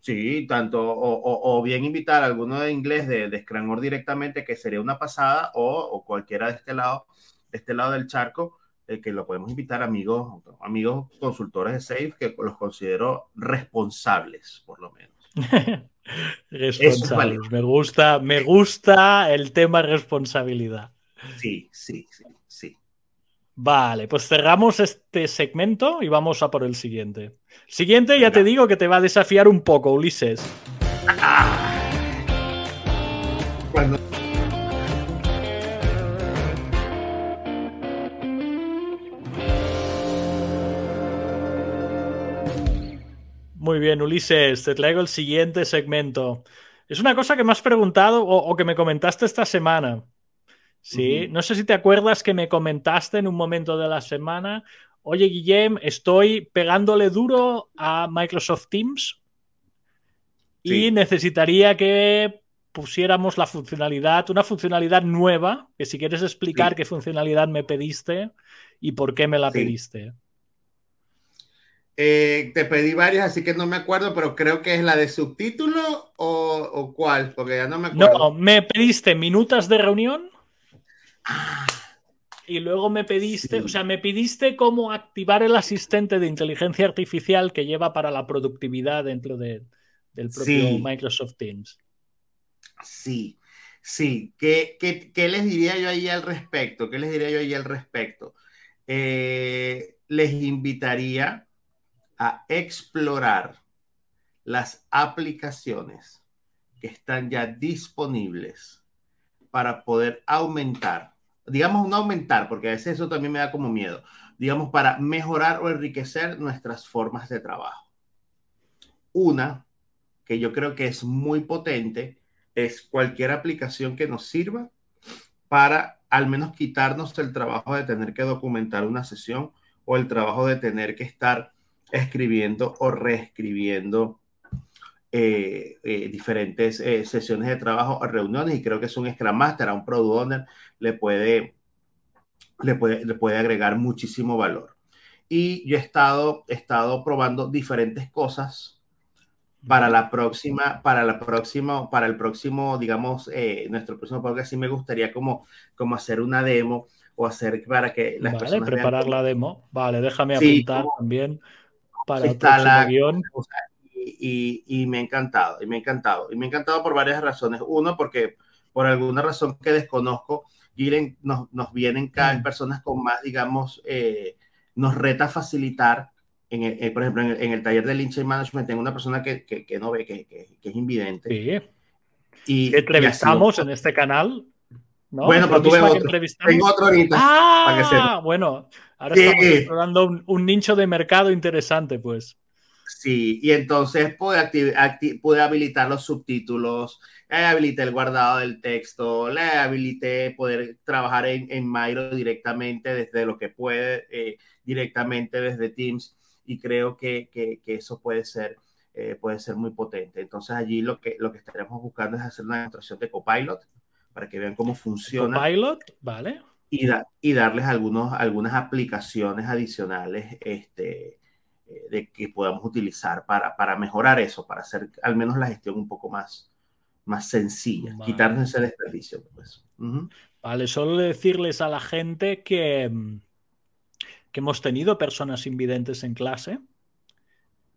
Sí, tanto, o, o- o bien invitar a alguno de inglés de, de Scranor directamente, que sería una pasada, o, o cualquiera de este lado, de este lado del charco, eh, que lo podemos invitar amigos, amigos consultores de Safe, que los considero responsables, por lo menos. Responsables. Me gusta, me gusta el tema responsabilidad. Sí, sí, sí, sí. Vale, pues cerramos este segmento y vamos a por el siguiente. Siguiente, ya te digo que te va a desafiar un poco, Ulises. Muy bien, Ulises, te traigo el siguiente segmento. Es una cosa que me has preguntado o que me comentaste esta semana. Sí, no sé si te acuerdas que me comentaste en un momento de la semana, oye Guillem, estoy pegándole duro a Microsoft Teams y necesitaría que pusiéramos la funcionalidad, una funcionalidad nueva, que si quieres explicar qué funcionalidad me pediste y por qué me la pediste. Eh, te pedí varias, así que no me acuerdo, pero creo que es la de subtítulo o, cuál, porque ya no me acuerdo. No, me pediste minutas de reunión. Y luego me pediste, o sea, me pediste cómo activar el asistente de inteligencia artificial que lleva para la productividad dentro de, del propio Microsoft Teams. Sí, sí. ¿Qué, ¿Qué, les diría yo ahí al respecto? ¿Qué les diría yo ahí al respecto? Eh, les invitaría a explorar las aplicaciones que están ya disponibles para poder aumentar, digamos no aumentar, porque a veces eso también me da como miedo, digamos para mejorar o enriquecer nuestras formas de trabajo. Una que yo creo que es muy potente es cualquier aplicación que nos sirva para al menos quitarnos el trabajo de tener que documentar una sesión o el trabajo de tener que estar escribiendo o reescribiendo eh, eh, diferentes eh, sesiones de trabajo o reuniones y creo que es un Scrum Master, a un Product Owner le puede, le puede, le puede agregar muchísimo valor. Y yo he estado, he estado probando diferentes cosas para la próxima, para la próxima, para el próximo, digamos, nuestro próximo podcast, sí me gustaría como, como hacer una demo o hacer para que las vale, preparar la demo. Vale, déjame apuntar también está la y, me ha encantado, y me ha encantado, y me ha encantado por varias razones. Uno, porque por alguna razón que desconozco, nos, nos vienen cada vez mm. personas con más, digamos, eh, nos reta facilitar, en eh, por ejemplo, en el, taller de Lynch Management, tengo una persona que, que, no ve, que, que, es invidente. Sí. Y, entrevistamos en este canal. Bueno, pero tuve otro. Tengo otro ahorita. Ah, bueno, Ahora estamos explorando un, nicho de mercado interesante, pues. Sí, y entonces puede, puede habilitar los subtítulos, le habilité el guardado del texto, le habilité poder trabajar en, en Miro directamente desde lo que puede, eh, directamente desde Teams, y creo que, que, que eso puede ser, eh, puede ser muy potente. Entonces allí lo que, lo que estaremos buscando es hacer una demostración de Copilot para que vean cómo funciona. Copilot, vale y, darles algunos, algunas aplicaciones adicionales este, de que podamos utilizar para, para, mejorar eso, para hacer al menos la gestión un poco más, más sencilla, quitarnos ese desperdicio. Pues. Vale, solo decirles a la gente que, que hemos tenido personas invidentes en clase.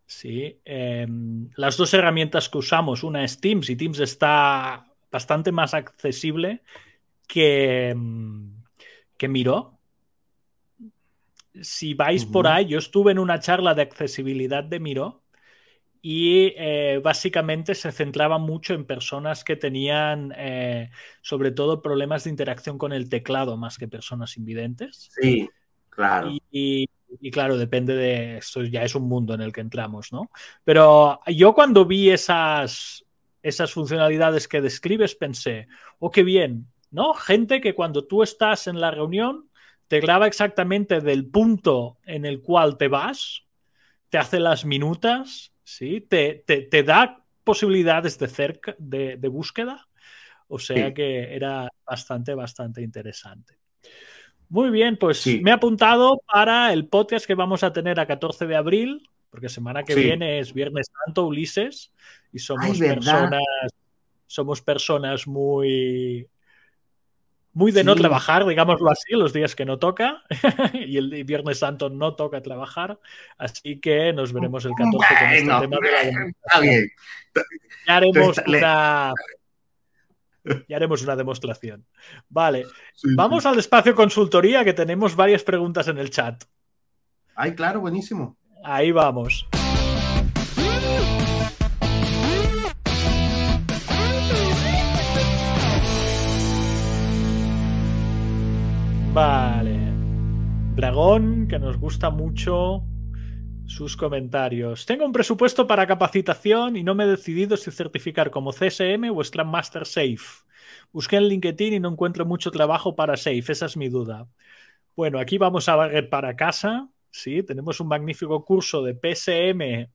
Sí, em, las dos herramientas que usamos, una es Teams y Teams está bastante más accesible que, em, que miró. Si vais por ahí, yo estuve en una charla de accesibilidad de Miro y eh, básicamente se centraba mucho en personas que tenían eh, sobre todo problemas de interacción con el teclado más que personas invidentes. Sí, claro. Y, claro, depende de esto, ya es un mundo en el que entramos, ¿no? Pero yo cuando vi esas, esas funcionalidades que describes pensé, oh, qué bien, ¿no? Gente que cuando tú estás en la reunión te graba exactamente del punto en el cual te vas, te hace las minutas, ¿sí? Te, te, da posibilidades de, cerca, de, búsqueda. O sea que era bastante, bastante interesante. Muy bien, pues me he apuntado para el podcast que vamos a tener a 14 de abril, porque semana que viene es Viernes Santo, Ulises, y somos personas, somos personas muy muy de no trabajar, digámoslo así, los días que no toca. y el Viernes Santo no toca trabajar. Así que nos veremos el 14 con este tema de la. Ya haremos una. Ya haremos una demostración. Vale. Vamos al espacio consultoría que tenemos varias preguntas en el chat. Ay, claro, buenísimo. Ahí vamos. Vale. Dragón, que nos gusta mucho sus comentarios. Tengo un presupuesto para capacitación y no me he decidido si certificar como CSM o Scrum Master Safe. Busqué en LinkedIn y no encuentro mucho trabajo para Safe, esa es mi duda. Bueno, aquí vamos a barrer para casa. Sí, tenemos un magnífico curso de PSM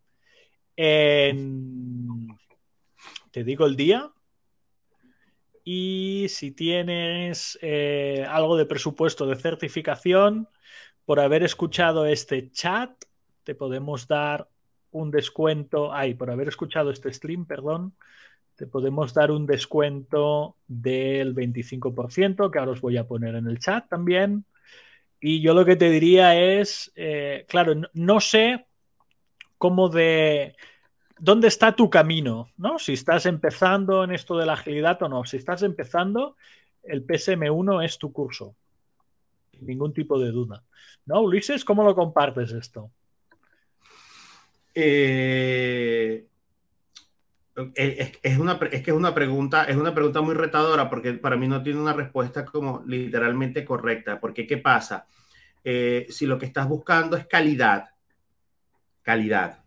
en... Te digo el día. Y si tienes eh, algo de presupuesto de certificación, por haber escuchado este chat, te podemos dar un descuento. Ay, por haber escuchado este stream, perdón, te podemos dar un descuento del 25%, que ahora os voy a poner en el chat también. Y yo lo que te diría es, eh, claro, no, sé cómo de... ¿Dónde está tu camino? ¿no? Si estás empezando en esto de la agilidad o no. Si estás empezando, el PSM1 es tu curso. Ningún tipo de duda. ¿No, Ulises? ¿Cómo lo compartes esto? Eh, es, una, es que es una pregunta, es una pregunta muy retadora porque para mí no tiene una respuesta como literalmente correcta. Porque ¿qué pasa? Eh, si lo que estás buscando es calidad, calidad,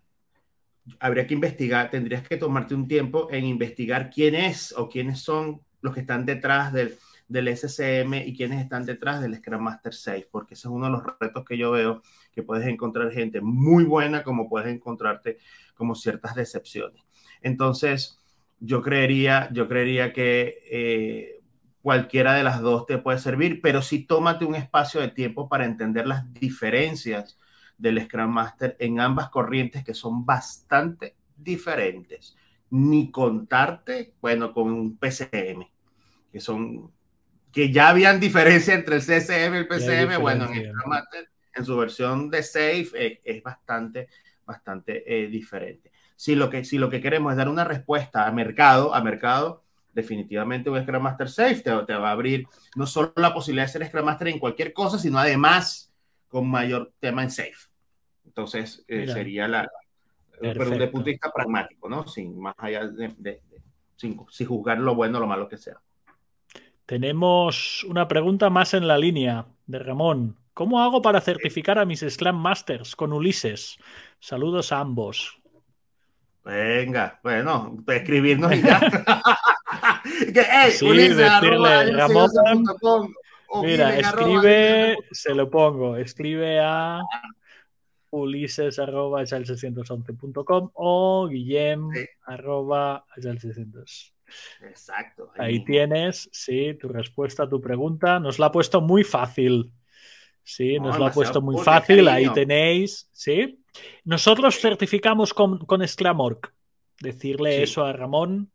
habría que investigar, tendrías que tomarte un tiempo en investigar quién es o quiénes son los que están detrás del, del SCM y quiénes están detrás del Scrum Master 6, porque ese es uno de los retos que yo veo, que puedes encontrar gente muy buena como puedes encontrarte como ciertas decepciones. Entonces, yo creería, yo creería que eh, cualquiera de las dos te puede servir, pero sí tómate un espacio de tiempo para entender las diferencias del Scrum Master en ambas corrientes que son bastante diferentes. Ni contarte, bueno, con un PCM, que son, que ya habían diferencia entre el CSM y el PCM, bueno, en Scrum Master, en su versión de Safe, eh, es bastante, bastante eh, diferente si lo que, si lo que queremos es dar una respuesta a mercado, a mercado, definitivamente un Scrum Master Safe te, te, va a abrir no solo la posibilidad de ser Scrum Master en cualquier cosa, sino además con mayor tema en Safe. Entonces, eh, sería la, pero desde punto de vista pragmático, ¿no? Sin más allá de, sin, sin, juzgar lo bueno o lo malo que sea. Tenemos una pregunta más en la línea de Ramón. ¿Cómo hago para certificar a mis Scrum Masters con Ulises? Saludos a ambos. Venga, bueno, escribirnos y ya. sí, decirle, Ramón, mira, escribe, se lo pongo, escribe a ulises arroba 611.com o guillem arroba 600. Exacto. Ahí, tienes, sí, tu respuesta a tu pregunta. Nos la ha puesto muy fácil. Sí, nos lo ha puesto muy fácil. Ahí tenéis, sí. Nosotros certificamos con, con. Decirle eso a Ramón.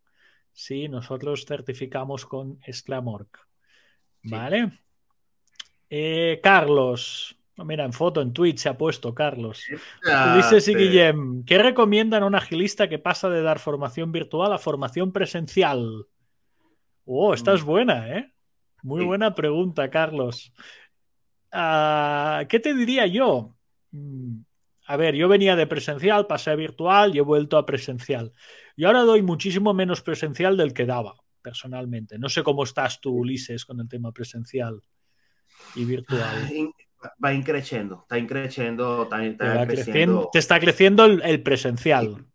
Sí, nosotros certificamos con Sclamorg. Vale. Eh, Carlos. Mira, en foto, en Twitch se ha puesto Carlos. Ulises y Guillem, ¿qué recomiendan a un agilista que pasa de dar formación virtual a formación presencial? Oh, esta es mm. buena, ¿eh? Muy buena pregunta, Carlos. Ah, ¿Qué te diría yo? Mm, a ver, yo venía de presencial, pasé a virtual y he vuelto a presencial. Y ahora doy muchísimo menos presencial del que daba, personalmente. No sé cómo estás tú, Ulises, con el tema presencial y virtual. Va increciendo, está increciendo, está, creciendo. Te está creciendo el, presencial.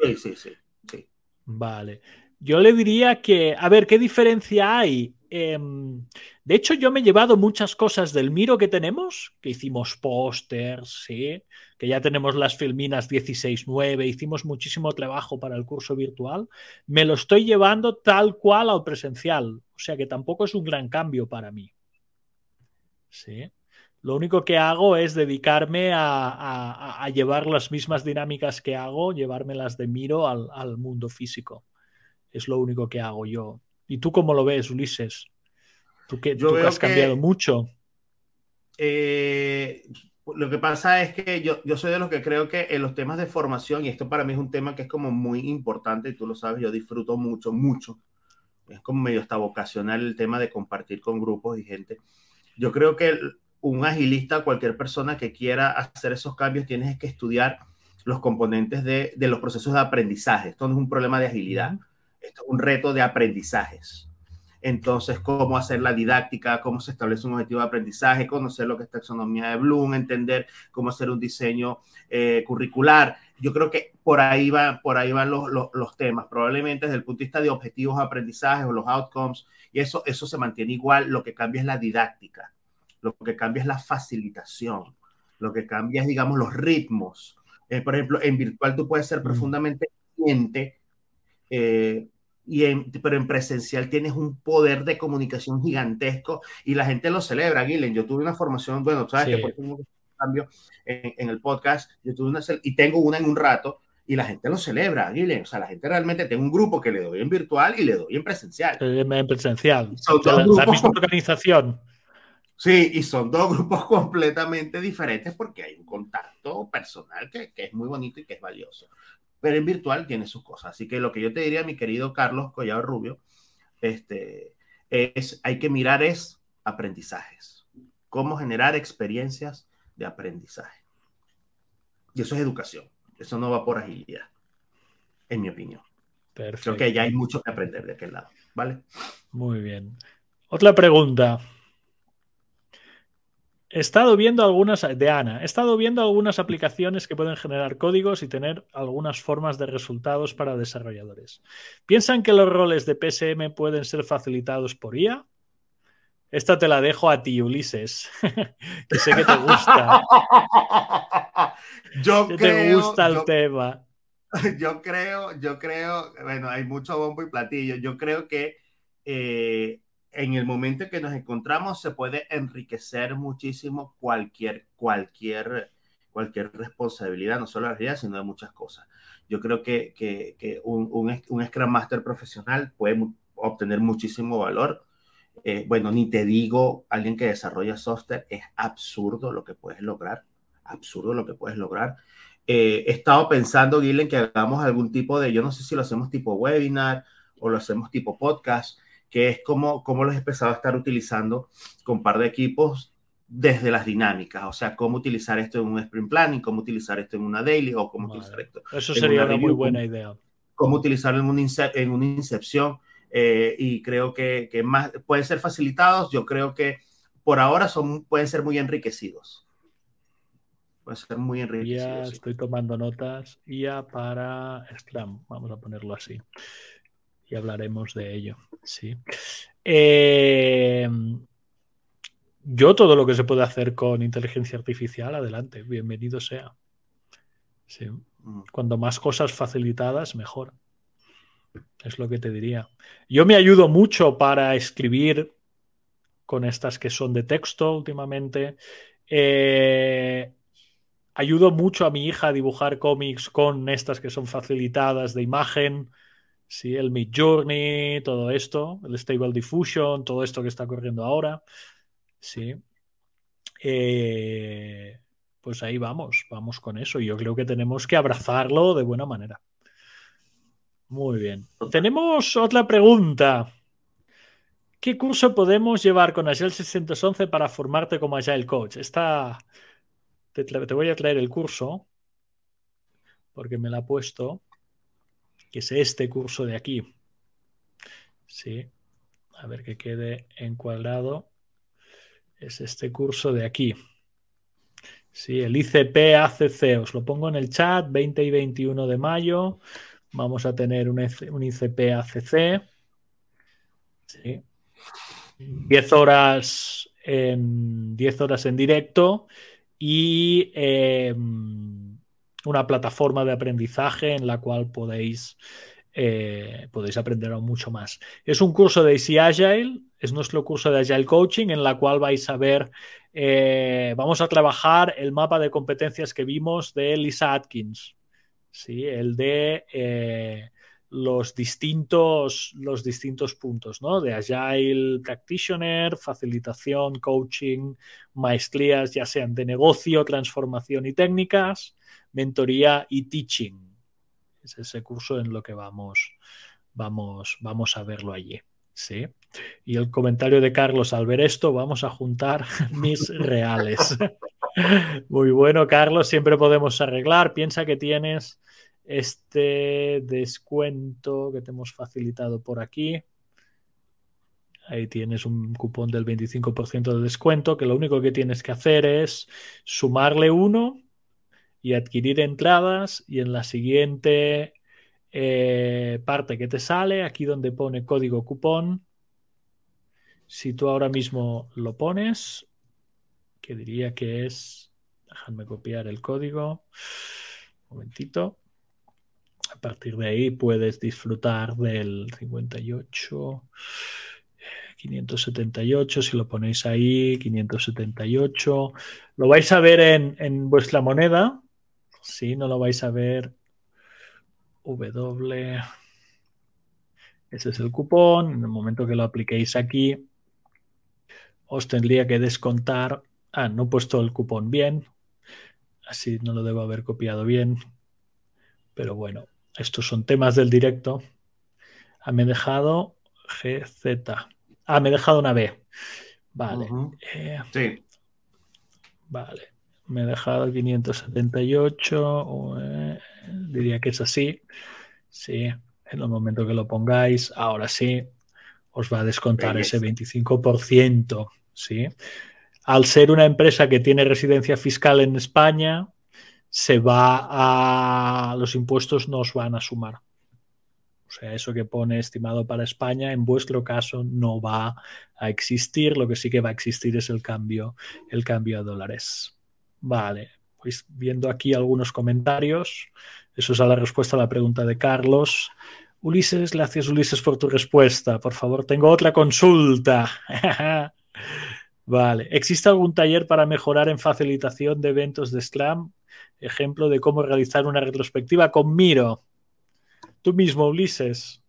Sí, sí, sí, sí. Vale. Yo le diría que, a ver, ¿qué diferencia hay Em, de hecho, yo me he llevado muchas cosas del Miro que tenemos, que hicimos pósters, ¿sí? que ya tenemos las filminas 16.9, hicimos muchísimo trabajo para el curso virtual, me lo estoy llevando tal cual al presencial, o sea que tampoco es un gran cambio para mí. ¿Sí? Lo único que hago es dedicarme a, llevar las mismas dinámicas que hago, llevármelas de Miro al, al mundo físico. Es lo único que hago yo. ¿Y tú cómo lo ves, Ulises? Tú que, tú has cambiado mucho. Eh, lo que pasa es que yo, yo soy de los que creo que en los temas de formación, y esto para mí es un tema que es como muy importante, y tú lo sabes, yo disfruto mucho, mucho. Es como medio hasta vocacional el tema de compartir con grupos y gente. Yo creo que un agilista, cualquier persona que quiera hacer esos cambios, tienes que estudiar los componentes de, de los procesos de aprendizaje. Esto no es un problema de agilidad. Esto es un reto de aprendizajes. entonces cómo hacer la didáctica, cómo se establece un objetivo de aprendizaje, conocer lo que es taxonomía de Bloom, entender cómo hacer un diseño eh, curricular. Yo creo que por ahí, va, por ahí van los, los, los, temas, probablemente desde el punto de vista de objetivos de aprendizaje o los outcomes, y eso, eso se mantiene igual, lo que cambia es la didáctica, lo que cambia es la facilitación, lo que cambia es, digamos, los ritmos. Eh, por ejemplo, en virtual tú puedes ser mm. profundamente cliente, eh, y en, pero en presencial tienes un poder de comunicación gigantesco y la gente lo celebra, Guilen. Yo tuve una formación, bueno, sabes que por un cambio en, en, el podcast, yo tuve una y tengo una en un rato y la gente lo celebra, Guilen. O sea, la gente realmente tengo un grupo que le doy en virtual y le doy en presencial. En presencial. La, la misma organización. Sí, y son dos grupos completamente diferentes porque hay un contacto personal que, que, es muy bonito y que es valioso pero en virtual tiene sus cosas. Así que lo que yo te diría, mi querido Carlos Collado Rubio, este, es, hay que mirar es aprendizajes, cómo generar experiencias de aprendizaje. Y eso es educación, eso no va por agilidad, en mi opinión. Perfecto. Creo que ya hay mucho que aprender de aquel lado, ¿vale? Muy bien. Otra pregunta. He estado viendo algunas, de Ana, he estado viendo algunas aplicaciones que pueden generar códigos y tener algunas formas de resultados para desarrolladores. ¿Piensan que los roles de PSM pueden ser facilitados por IA? Esta te la dejo a ti, Ulises, que sé que te gusta. yo que creo, te gusta el yo, tema. Yo creo, yo creo, bueno, hay mucho bombo y platillo. Yo creo que eh, en el momento en que nos encontramos se puede enriquecer muchísimo cualquier, cualquier, cualquier responsabilidad, no solo de la vida, sino de muchas cosas. Yo creo que, que, que un, un, un, Scrum Master profesional puede obtener muchísimo valor. Eh, bueno, ni te digo, alguien que desarrolla software, es absurdo lo que puedes lograr, absurdo lo que puedes lograr. Eh, he estado pensando, Guilen, que hagamos algún tipo de, yo no sé si lo hacemos tipo webinar o lo hacemos tipo podcast, que es como, como los he empezado a estar utilizando con par de equipos desde las dinámicas, o sea, cómo utilizar esto en un sprint planning, cómo utilizar esto en una daily o cómo vale. utilizar esto. Eso sería una, muy buena idea. Cómo utilizarlo en, un en una incepción eh, y creo que, que, más pueden ser facilitados, yo creo que por ahora son, pueden ser muy enriquecidos. Pueden ser muy enriquecidos. Ya estoy tomando notas, ya para Scrum, vamos a ponerlo así y hablaremos de ello. Sí. Eh, yo todo lo que se puede hacer con inteligencia artificial, adelante, bienvenido sea. Sí. Cuanto más cosas facilitadas, mejor. Es lo que te diría. Yo me ayudo mucho para escribir con estas que son de texto últimamente. Eh, ayudo mucho a mi hija a dibujar cómics con estas que son facilitadas de imagen. Sí, el Mid Journey, todo esto, el Stable Diffusion, todo esto que está corriendo ahora. Sí. Eh, pues ahí vamos, vamos con eso. Yo creo que tenemos que abrazarlo de buena manera. Muy bien. Tenemos otra pregunta. ¿Qué curso podemos llevar con Agile 611 para formarte como Agile Coach? Esta, te, te voy a traer el curso porque me la ha puesto que es este curso de aquí. Sí, a ver que quede encuadrado. Es este curso de aquí. Sí, el ICP ACC, os lo pongo en el chat, 20 y 21 de mayo. Vamos a tener un, un ICP ACC. Sí. 10 horas en 10 horas en directo y eh, una plataforma de aprendizaje en la cual podéis, eh, podéis aprender aún mucho más. Es un curso de Easy Agile, es nuestro curso de Agile Coaching en la cual vais a ver, eh, vamos a trabajar el mapa de competencias que vimos de Lisa Atkins, ¿sí? el de... Eh, los distintos, los distintos puntos, ¿no? De Agile Practitioner, facilitación, coaching, maestrías, ya sean de negocio, transformación y técnicas, mentoría y teaching. Es ese curso en lo que vamos, vamos, vamos a verlo allí. ¿sí? Y el comentario de Carlos, al ver esto, vamos a juntar mis reales. Muy bueno, Carlos, siempre podemos arreglar. Piensa que tienes este descuento que te hemos facilitado por aquí. Ahí tienes un cupón del 25% de descuento que lo único que tienes que hacer es sumarle uno y adquirir entradas y en la siguiente eh, parte que te sale, aquí donde pone código cupón, si tú ahora mismo lo pones, que diría que es, déjame copiar el código, un momentito. A partir de ahí puedes disfrutar del 58. 578, si lo ponéis ahí, 578. Lo vais a ver en vuestra moneda. Si no lo vais a ver. W. Ese es el cupón. En el momento que lo apliquéis aquí, os tendría que descontar. Ah, no he puesto el cupón bien. Así no lo debo haber copiado bien. Pero bueno, estos son temas del directo. Ah, me he dejado GZ. Ah, me he dejado una B. Vale. Eh, sí. Vale. Me he dejado 578. Eh, diría que es así. Sí. En el momento que lo pongáis, ahora sí, os va a descontar ese 25%. ¿sí? Al ser una empresa que tiene residencia fiscal en España, se va a. Los impuestos nos van a sumar. O sea, eso que pone estimado para España, en vuestro caso no va a existir. Lo que sí que va a existir es el cambio, el cambio a dólares. Vale, pues viendo aquí algunos comentarios, eso es a la respuesta a la pregunta de Carlos. Ulises, gracias Ulises por tu respuesta. Por favor, tengo otra consulta. vale, ¿existe algún taller para mejorar en facilitación de eventos de Scrum? Ejemplo de cómo realizar una retrospectiva con Miro. Tú mismo, Ulises.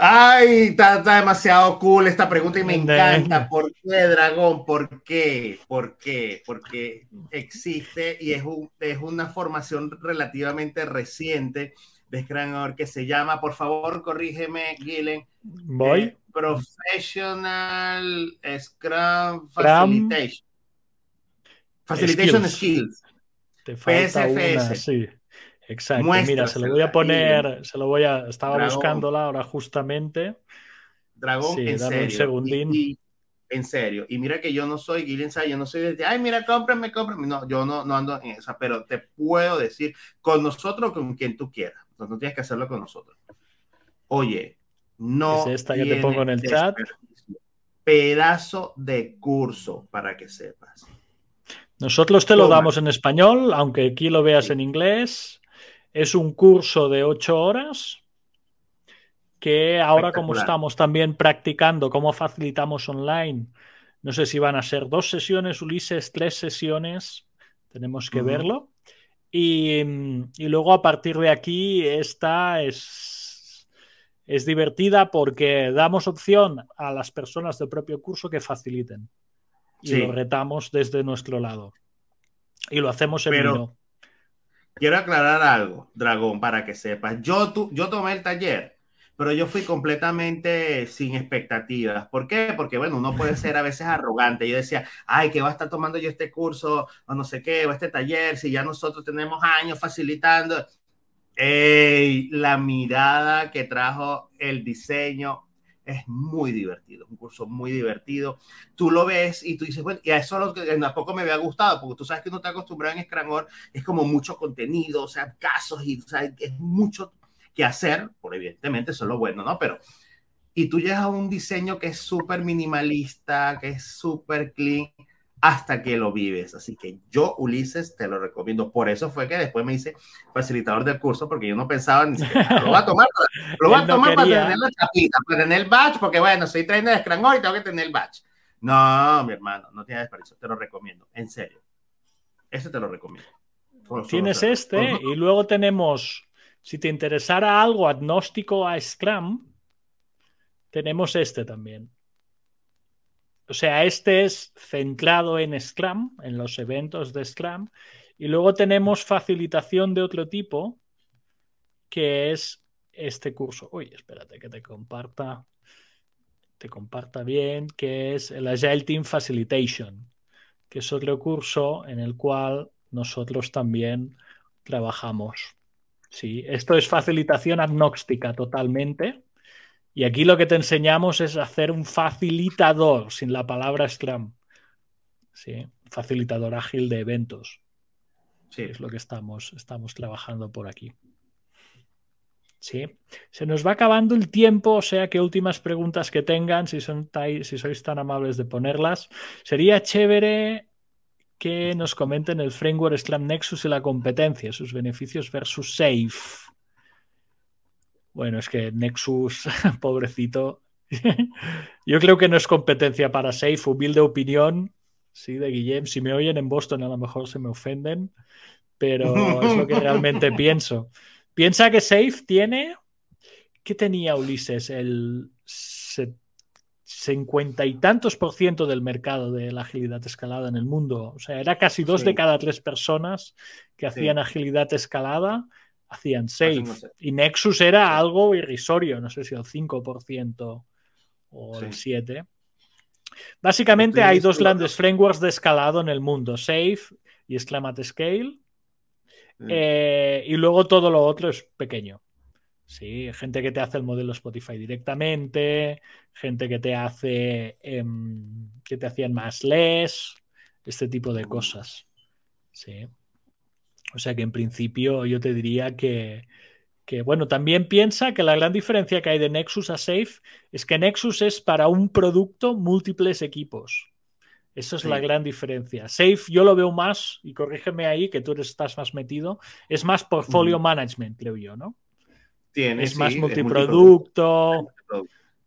Ay, está, demasiado cool esta pregunta y me encanta. ¿Por qué, Dragón? ¿Por qué? ¿Por qué? Porque existe y es, es una formación relativamente reciente de Scrum que se llama, por favor, corrígeme, Gillen. Voy. Eh, Professional Scrum Facilitation. Facilitation Skills. PSFS. sí. Exacto. Mira, se lo voy a poner, se lo voy a. Estaba buscándola ahora justamente. Dragón, en serio. Un segundín. en serio. Y mira que yo no soy Guillen yo no soy de, ay, mira, cómprame, cómprame. No, yo no, no ando en esa, pero te puedo decir, con nosotros, con quien tú quieras. Entonces, no tienes que hacerlo con nosotros. Oye, no. Es esta que te pongo en el chat. Pedazo de curso para que sepas. Nosotros te lo damos en español, aunque aquí lo veas en inglés. Es un curso de ocho horas que ahora como estamos también practicando cómo facilitamos online, no sé si van a ser dos sesiones, Ulises, tres sesiones, tenemos que verlo. Y, luego a partir de aquí esta es, es divertida porque damos opción a las personas del propio curso que faciliten. Y lo retamos desde nuestro lado. Y lo hacemos en Pero, quiero aclarar algo, Dragón, para que sepas. Yo, tu, yo tomé el taller, pero yo fui completamente sin expectativas. ¿Por qué? Porque, bueno, uno puede ser a veces arrogante. Yo decía, ay, que va a estar tomando yo este curso o no sé qué, o este taller, si ya nosotros tenemos años facilitando. Ey, la mirada que trajo el diseño es muy divertido, un curso muy divertido. Tú lo ves y tú dices, bueno, y a eso lo que tampoco me había gustado, porque tú sabes que uno está acostumbrado en Scrum es como mucho contenido, o sea, casos y, o sea, es mucho que hacer, por evidentemente eso es lo bueno, ¿no? Pero, y tú llegas a un diseño que es súper minimalista, que es súper clean, hasta que lo vives. Así que yo, Ulises, te lo recomiendo. Por eso fue que después me hice facilitador del curso, porque yo no pensaba ni siquiera, lo voy a tomar, lo voy a tomar para tener la chapita, para tener el batch, porque bueno, soy trainer de Scrum y tengo que tener el batch. No, mi hermano, no tienes desperdicio, te lo recomiendo, en serio. Ese te lo recomiendo. Tienes este y luego tenemos, si te interesara algo agnóstico a Scrum, tenemos este también. O sea, este es centrado en Scrum, en los eventos de Scrum. Y luego tenemos facilitación de otro tipo, que es este curso. Uy, espérate que te comparta. Te comparta bien, que es el Agile Team Facilitation, que es otro curso en el cual nosotros también trabajamos. Sí, esto es facilitación agnóstica totalmente Y aquí lo que te enseñamos es hacer un facilitador sin la palabra Scrum. Sí, facilitador ágil de eventos. Sí. Es lo que estamos, estamos trabajando por aquí. Sí. Se nos va acabando el tiempo, o sea que últimas preguntas que tengan, si, son, si sois tan amables de ponerlas. Sería chévere que nos comenten el framework Scrum Nexus y la competencia, sus beneficios versus Safe. Bueno, es que Nexus, pobrecito. Yo creo que no es competencia para Safe, humilde opinión. Sí, de Guillem. Si me oyen en Boston, a lo mejor se me ofenden, pero es lo que realmente pienso. Piensa que Safe tiene. ¿Qué tenía Ulises? El cincuenta y tantos por ciento del mercado de la agilidad escalada en el mundo. O sea, era casi dos de cada tres personas que hacían agilidad escalada hacían Safe. Y Nexus era algo irrisorio, no sé si el 5% o el 7%. Básicamente hay dos grandes frameworks de escalado en el mundo, Safe y Exclamate Scale. Eh, y luego todo lo otro es pequeño. Sí, gente que te hace el modelo Spotify directamente, gente que te hace em, que te hacían más less, este tipo de cosas. Sí. O sea que en principio yo te diría que, bueno, también piensa que la gran diferencia que hay de Nexus a Safe es que Nexus es para un producto múltiples equipos. Esa es la gran diferencia. Safe yo lo veo más, y corrígeme ahí que tú estás más metido, es más portfolio management, creo yo, ¿no? Tiene, es más multiproducto,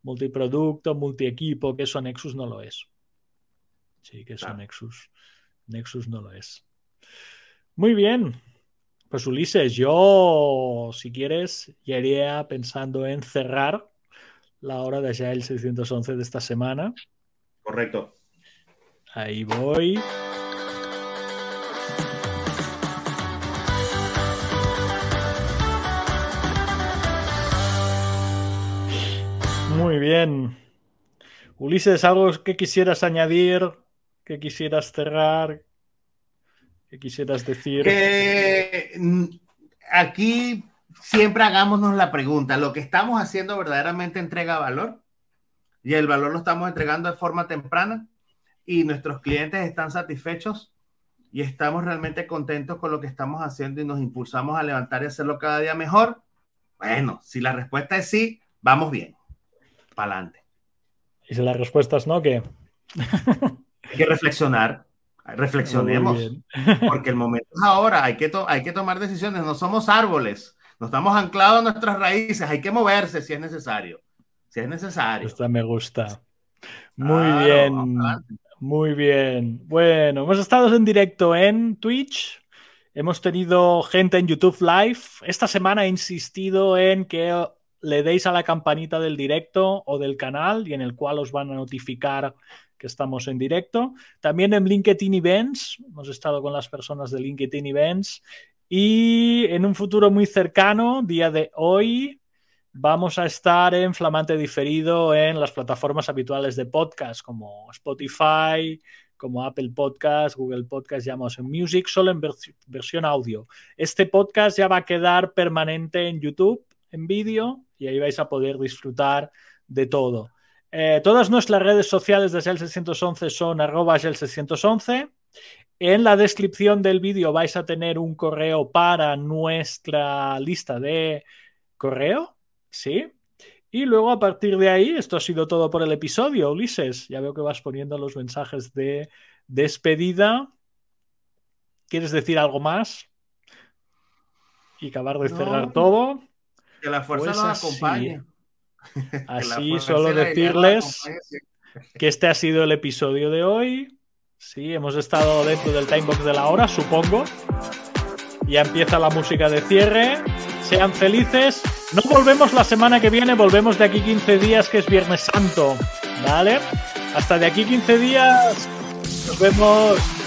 multiproducto, multi-equipo, que eso Nexus no lo es. Sí, que eso Nexus, Nexus no lo es. Muy bien. Pues Ulises, yo, si quieres, ya iría pensando en cerrar la hora de ya el 611 de esta semana. Correcto. Ahí voy. Muy bien. Ulises, ¿algo que quisieras añadir? ¿Que quisieras cerrar? ¿Qué quisieras decir? Mm, aquí siempre hagámonos la pregunta, ¿lo que estamos haciendo verdaderamente entrega valor? Y el valor lo estamos entregando de forma temprana y nuestros clientes están satisfechos y estamos realmente contentos con lo que estamos haciendo y nos impulsamos a levantar y hacerlo cada día mejor. Bueno, si la respuesta es sí, vamos bien. Para adelante. Y si la respuesta es no, ¿qué? Hay que reflexionar Reflexionemos, porque el momento es ahora, hay que, hay que tomar decisiones, no somos árboles, no estamos anclados a nuestras raíces, hay que moverse si es necesario, si es necesario. Esta me gusta. Muy bien, muy bien. Bueno, hemos estado en directo en Twitch, hemos tenido gente en YouTube Live. Esta semana he insistido en que le deis a la campanita del directo o del canal y en el cual os van a notificar que estamos en directo. También en LinkedIn Events, hemos estado con las personas de LinkedIn Events. Y en un futuro muy cercano, día de hoy, vamos a estar en flamante diferido en las plataformas habituales de podcast como Spotify, como Apple Podcast, Google Podcast, llamamos en Music, solo en versión audio. Este podcast ya va a quedar permanente en YouTube, en vídeo, y ahí vais a poder disfrutar de todo. Eh, todas nuestras redes sociales de Shell 611 son arroba Shell 611. En la descripción del vídeo vais a tener un correo para nuestra lista de correo. ¿Sí? Y luego a partir de ahí, esto ha sido todo por el episodio, Ulises. Ya veo que vas poniendo los mensajes de despedida. ¿Quieres decir algo más? Y acabar de cerrar todo. Que la fuerza pues nos acompañe. Así solo decirles que este ha sido el episodio de hoy. Sí, hemos estado dentro del timebox de la hora, supongo. Ya empieza la música de cierre. Sean felices. No volvemos la semana que viene, volvemos de aquí 15 días, que es Viernes Santo. ¿Vale? Hasta de aquí 15 días. Nos vemos.